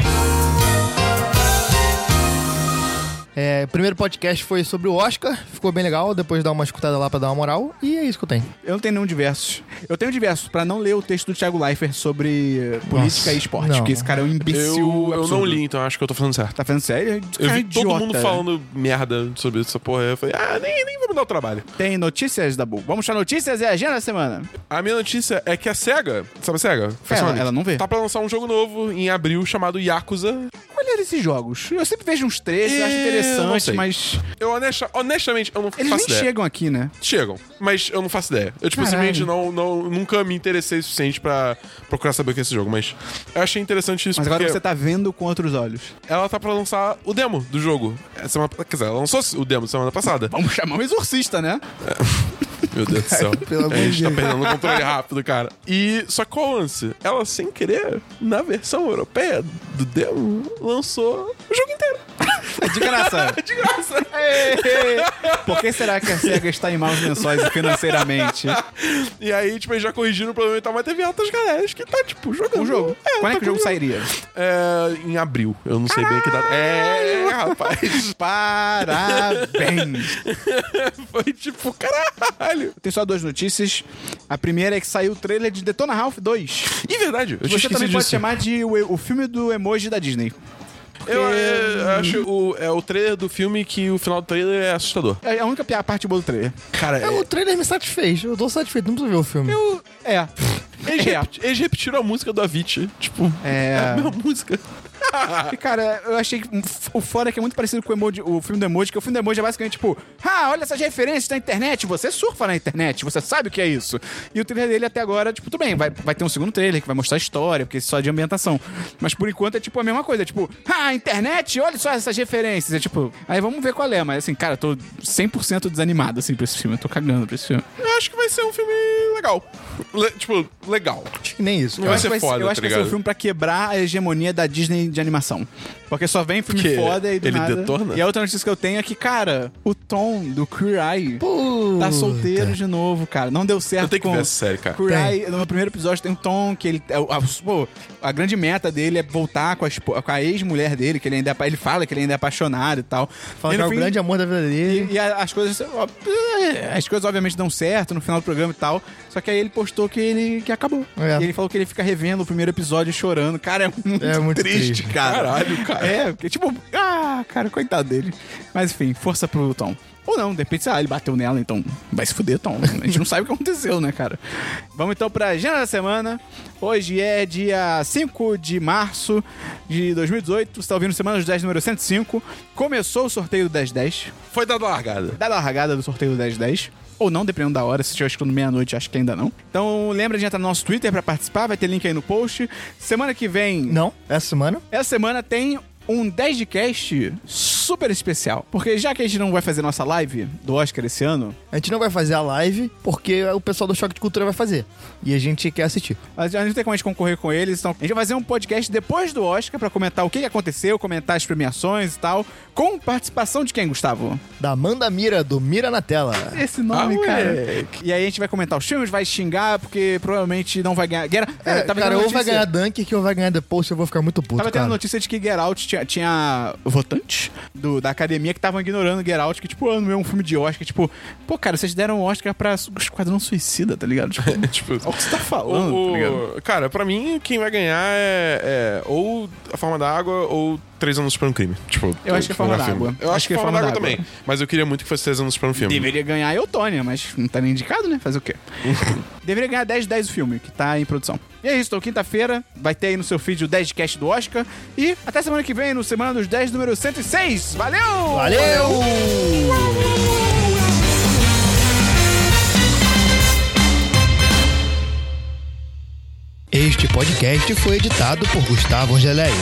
É, o primeiro podcast foi sobre o Oscar, ficou bem legal, depois dá uma escutada lá pra dar uma moral, e é isso que eu tenho. Eu não tenho nenhum diversos. Eu tenho diversos pra não ler o texto do Thiago Leifert sobre política Nossa, e esporte, não. porque esse cara é um imbecil. Eu, eu não li, então acho que eu tô falando certo. Tá falando sério? Eu vi é todo mundo falando merda sobre essa porra. Eu falei, ah, nem, nem vou me dar o trabalho. Tem notícias da Bull. Vamos para notícias e agenda da semana. A minha notícia é que a SEGA, sabe a SEGA? Ela, Sonic, ela não vê. Tá pra lançar um jogo novo em abril chamado Yakuza. Olha esses jogos. Eu sempre vejo uns trechos, eu acho É, não interessante, sei. mas Eu honesta- honestamente, eu não eles faço nem ideia. chegam aqui, né? Chegam, mas eu não faço ideia. Eu, tipo, Caralho. simplesmente não, não, nunca me interessei o suficiente pra procurar saber o que é esse jogo. Mas eu achei interessante isso Mas agora você tá vendo com outros olhos. ela tá pra lançar o demo do jogo. É Semana, quer dizer, ela lançou o demo semana passada. [LAUGHS] Vamos chamar um exorcista, né? [LAUGHS] Meu Deus do céu. [LAUGHS] Pelo a gente tá perdendo o controle rápido, cara. E só que qual o lance? Ela, sem querer, na versão europeia do demo, lançou o jogo inteiro. Diga nessa. De graça. [LAUGHS] Por que será que a SEGA está em maus lençóis financeiramente? E aí, tipo, eles já corrigiram o problema e tal, mas teve altas galera que tá, tipo, jogando. O jogo. Quando é tá que o jogo sairia? É, em abril. Eu não sei bem que data. É, rapaz. [LAUGHS] Parabéns! [LAUGHS] Foi tipo, caralho. Tem só duas notícias. A primeira é que saiu o trailer de Detona Ralph 2. E verdade, eu Você também pode disso. chamar de o, o filme do emoji da Disney. Eu, é, eu acho o, é o trailer do filme que o final do trailer é assustador. É a única pi- parte boa do trailer. Cara, É, o trailer me satisfez, eu tô satisfeito, não preciso ver o filme. Eu. É. eles, é. repetiram a música do Avicii. Tipo, É. [LAUGHS] a mesma música. E, cara, eu achei que o fora é que é muito parecido com o, emoji, o filme do emoji, que o filme do emoji é basicamente tipo, ah, olha essas referências na internet, você surfa na internet, você sabe o que é isso. E o trailer dele até agora, tipo, tudo bem, vai, vai ter um segundo trailer que vai mostrar a história, porque isso só é de ambientação. Mas por enquanto é tipo a mesma coisa, é tipo, ah, internet, olha só essas referências. É tipo, aí vamos ver qual é, mas assim, cara, eu tô 100% desanimado assim pra esse filme, eu tô cagando pra esse filme. Eu acho que vai ser um filme legal. Le- tipo, legal. Acho que nem isso. Não Eu vai acho, ser que vai, eu tá acho que vai ser um ligado? filme pra quebrar a hegemonia da Disney de animação. Porque só vem filme Porque foda e do ele nada... detona? E a outra notícia que eu tenho é que, cara, o Tom do Queer Eye Puta. tá solteiro de novo, cara. Não deu certo Eu tenho que com... ver essa série, cara. Queer. Eye, no primeiro episódio tem um Tom que ele... é o- A, pô, a grande meta dele é voltar com a, espo- com a ex-mulher dele, que ele ainda é, ele fala que ele ainda é apaixonado e tal. Fala E que é o fim- grande amor da vida dele. e, e a- as coisas. ó, As coisas obviamente dão certo no final do programa e tal. Só que aí ele postou que ele que acabou. É. E ele falou que ele fica revendo o primeiro episódio e chorando. Cara, é muito, É muito triste, triste. cara. Caralho, cara. É, porque tipo, ah, cara, coitado dele. Mas enfim, força pro Tom. Ou não, de repente, ah, ele bateu nela, então vai se fuder, Tom. A gente não sabe o que aconteceu, né, cara? Vamos então pra agenda da semana. Hoje é dia 5 de março de 2018. Você tá ouvindo Semana dos 10, número 105. Começou o sorteio do 1010 Foi dada a largada. dada a largada do sorteio do 1010. Ou não, dependendo da hora. Se estiver escutando meia-noite, acho que ainda não. Então lembra de entrar no nosso Twitter pra participar. Vai ter link aí no post. Semana que vem. Não, essa semana. Essa semana tem um 10 de cast super especial. Porque já que a gente não vai fazer nossa live do Oscar esse ano, A gente não vai fazer a live porque o pessoal do Choque de Cultura vai fazer. E a gente quer assistir. a gente não tem como a gente concorrer com eles, então a gente vai fazer um podcast depois do Oscar pra comentar o que que aconteceu, comentar as premiações e tal, com participação de quem, Gustavo? Da Amanda Mira, do Mira na Tela. Esse nome, Ah, cara. E aí a gente vai comentar os filmes, vai xingar, porque provavelmente não vai ganhar. Get... É, tava cara, tendo ou vai ganhar Dunkirk ou vai ganhar The Post, eu vou ficar muito puto, Tava tendo cara. notícia de que Get Out tinha, tinha votantes do, da academia que estavam ignorando Get Out, que, tipo, ah, não é um filme de Oscar. Tipo, pô, cara, vocês deram Oscar pra Esquadrão Suicida, tá ligado? Tipo, [LAUGHS] tipo, olha o que você tá [LAUGHS] falando, o- tá ligado? cara, pra mim, quem vai ganhar é, é ou A Forma da Água ou Três Anos para um Crime. Tipo, Eu acho que é Forma melhor da filme. Água. Eu acho, que é Forma da Água Água. também. Mas eu queria muito que fosse Três Anos para um filme. Deveria ganhar a Eutônia, mas não tá nem indicado, né? Fazer o quê? [LAUGHS] Deveria ganhar 10 de 10 o filme, que tá em produção. E é isso, então quinta-feira vai ter aí no seu feed o 10 de cast do Oscar. E até semana que vem, no Semana dos 10, número 106. Valeu! Valeu! Este podcast foi editado por Gustavo Angeléia.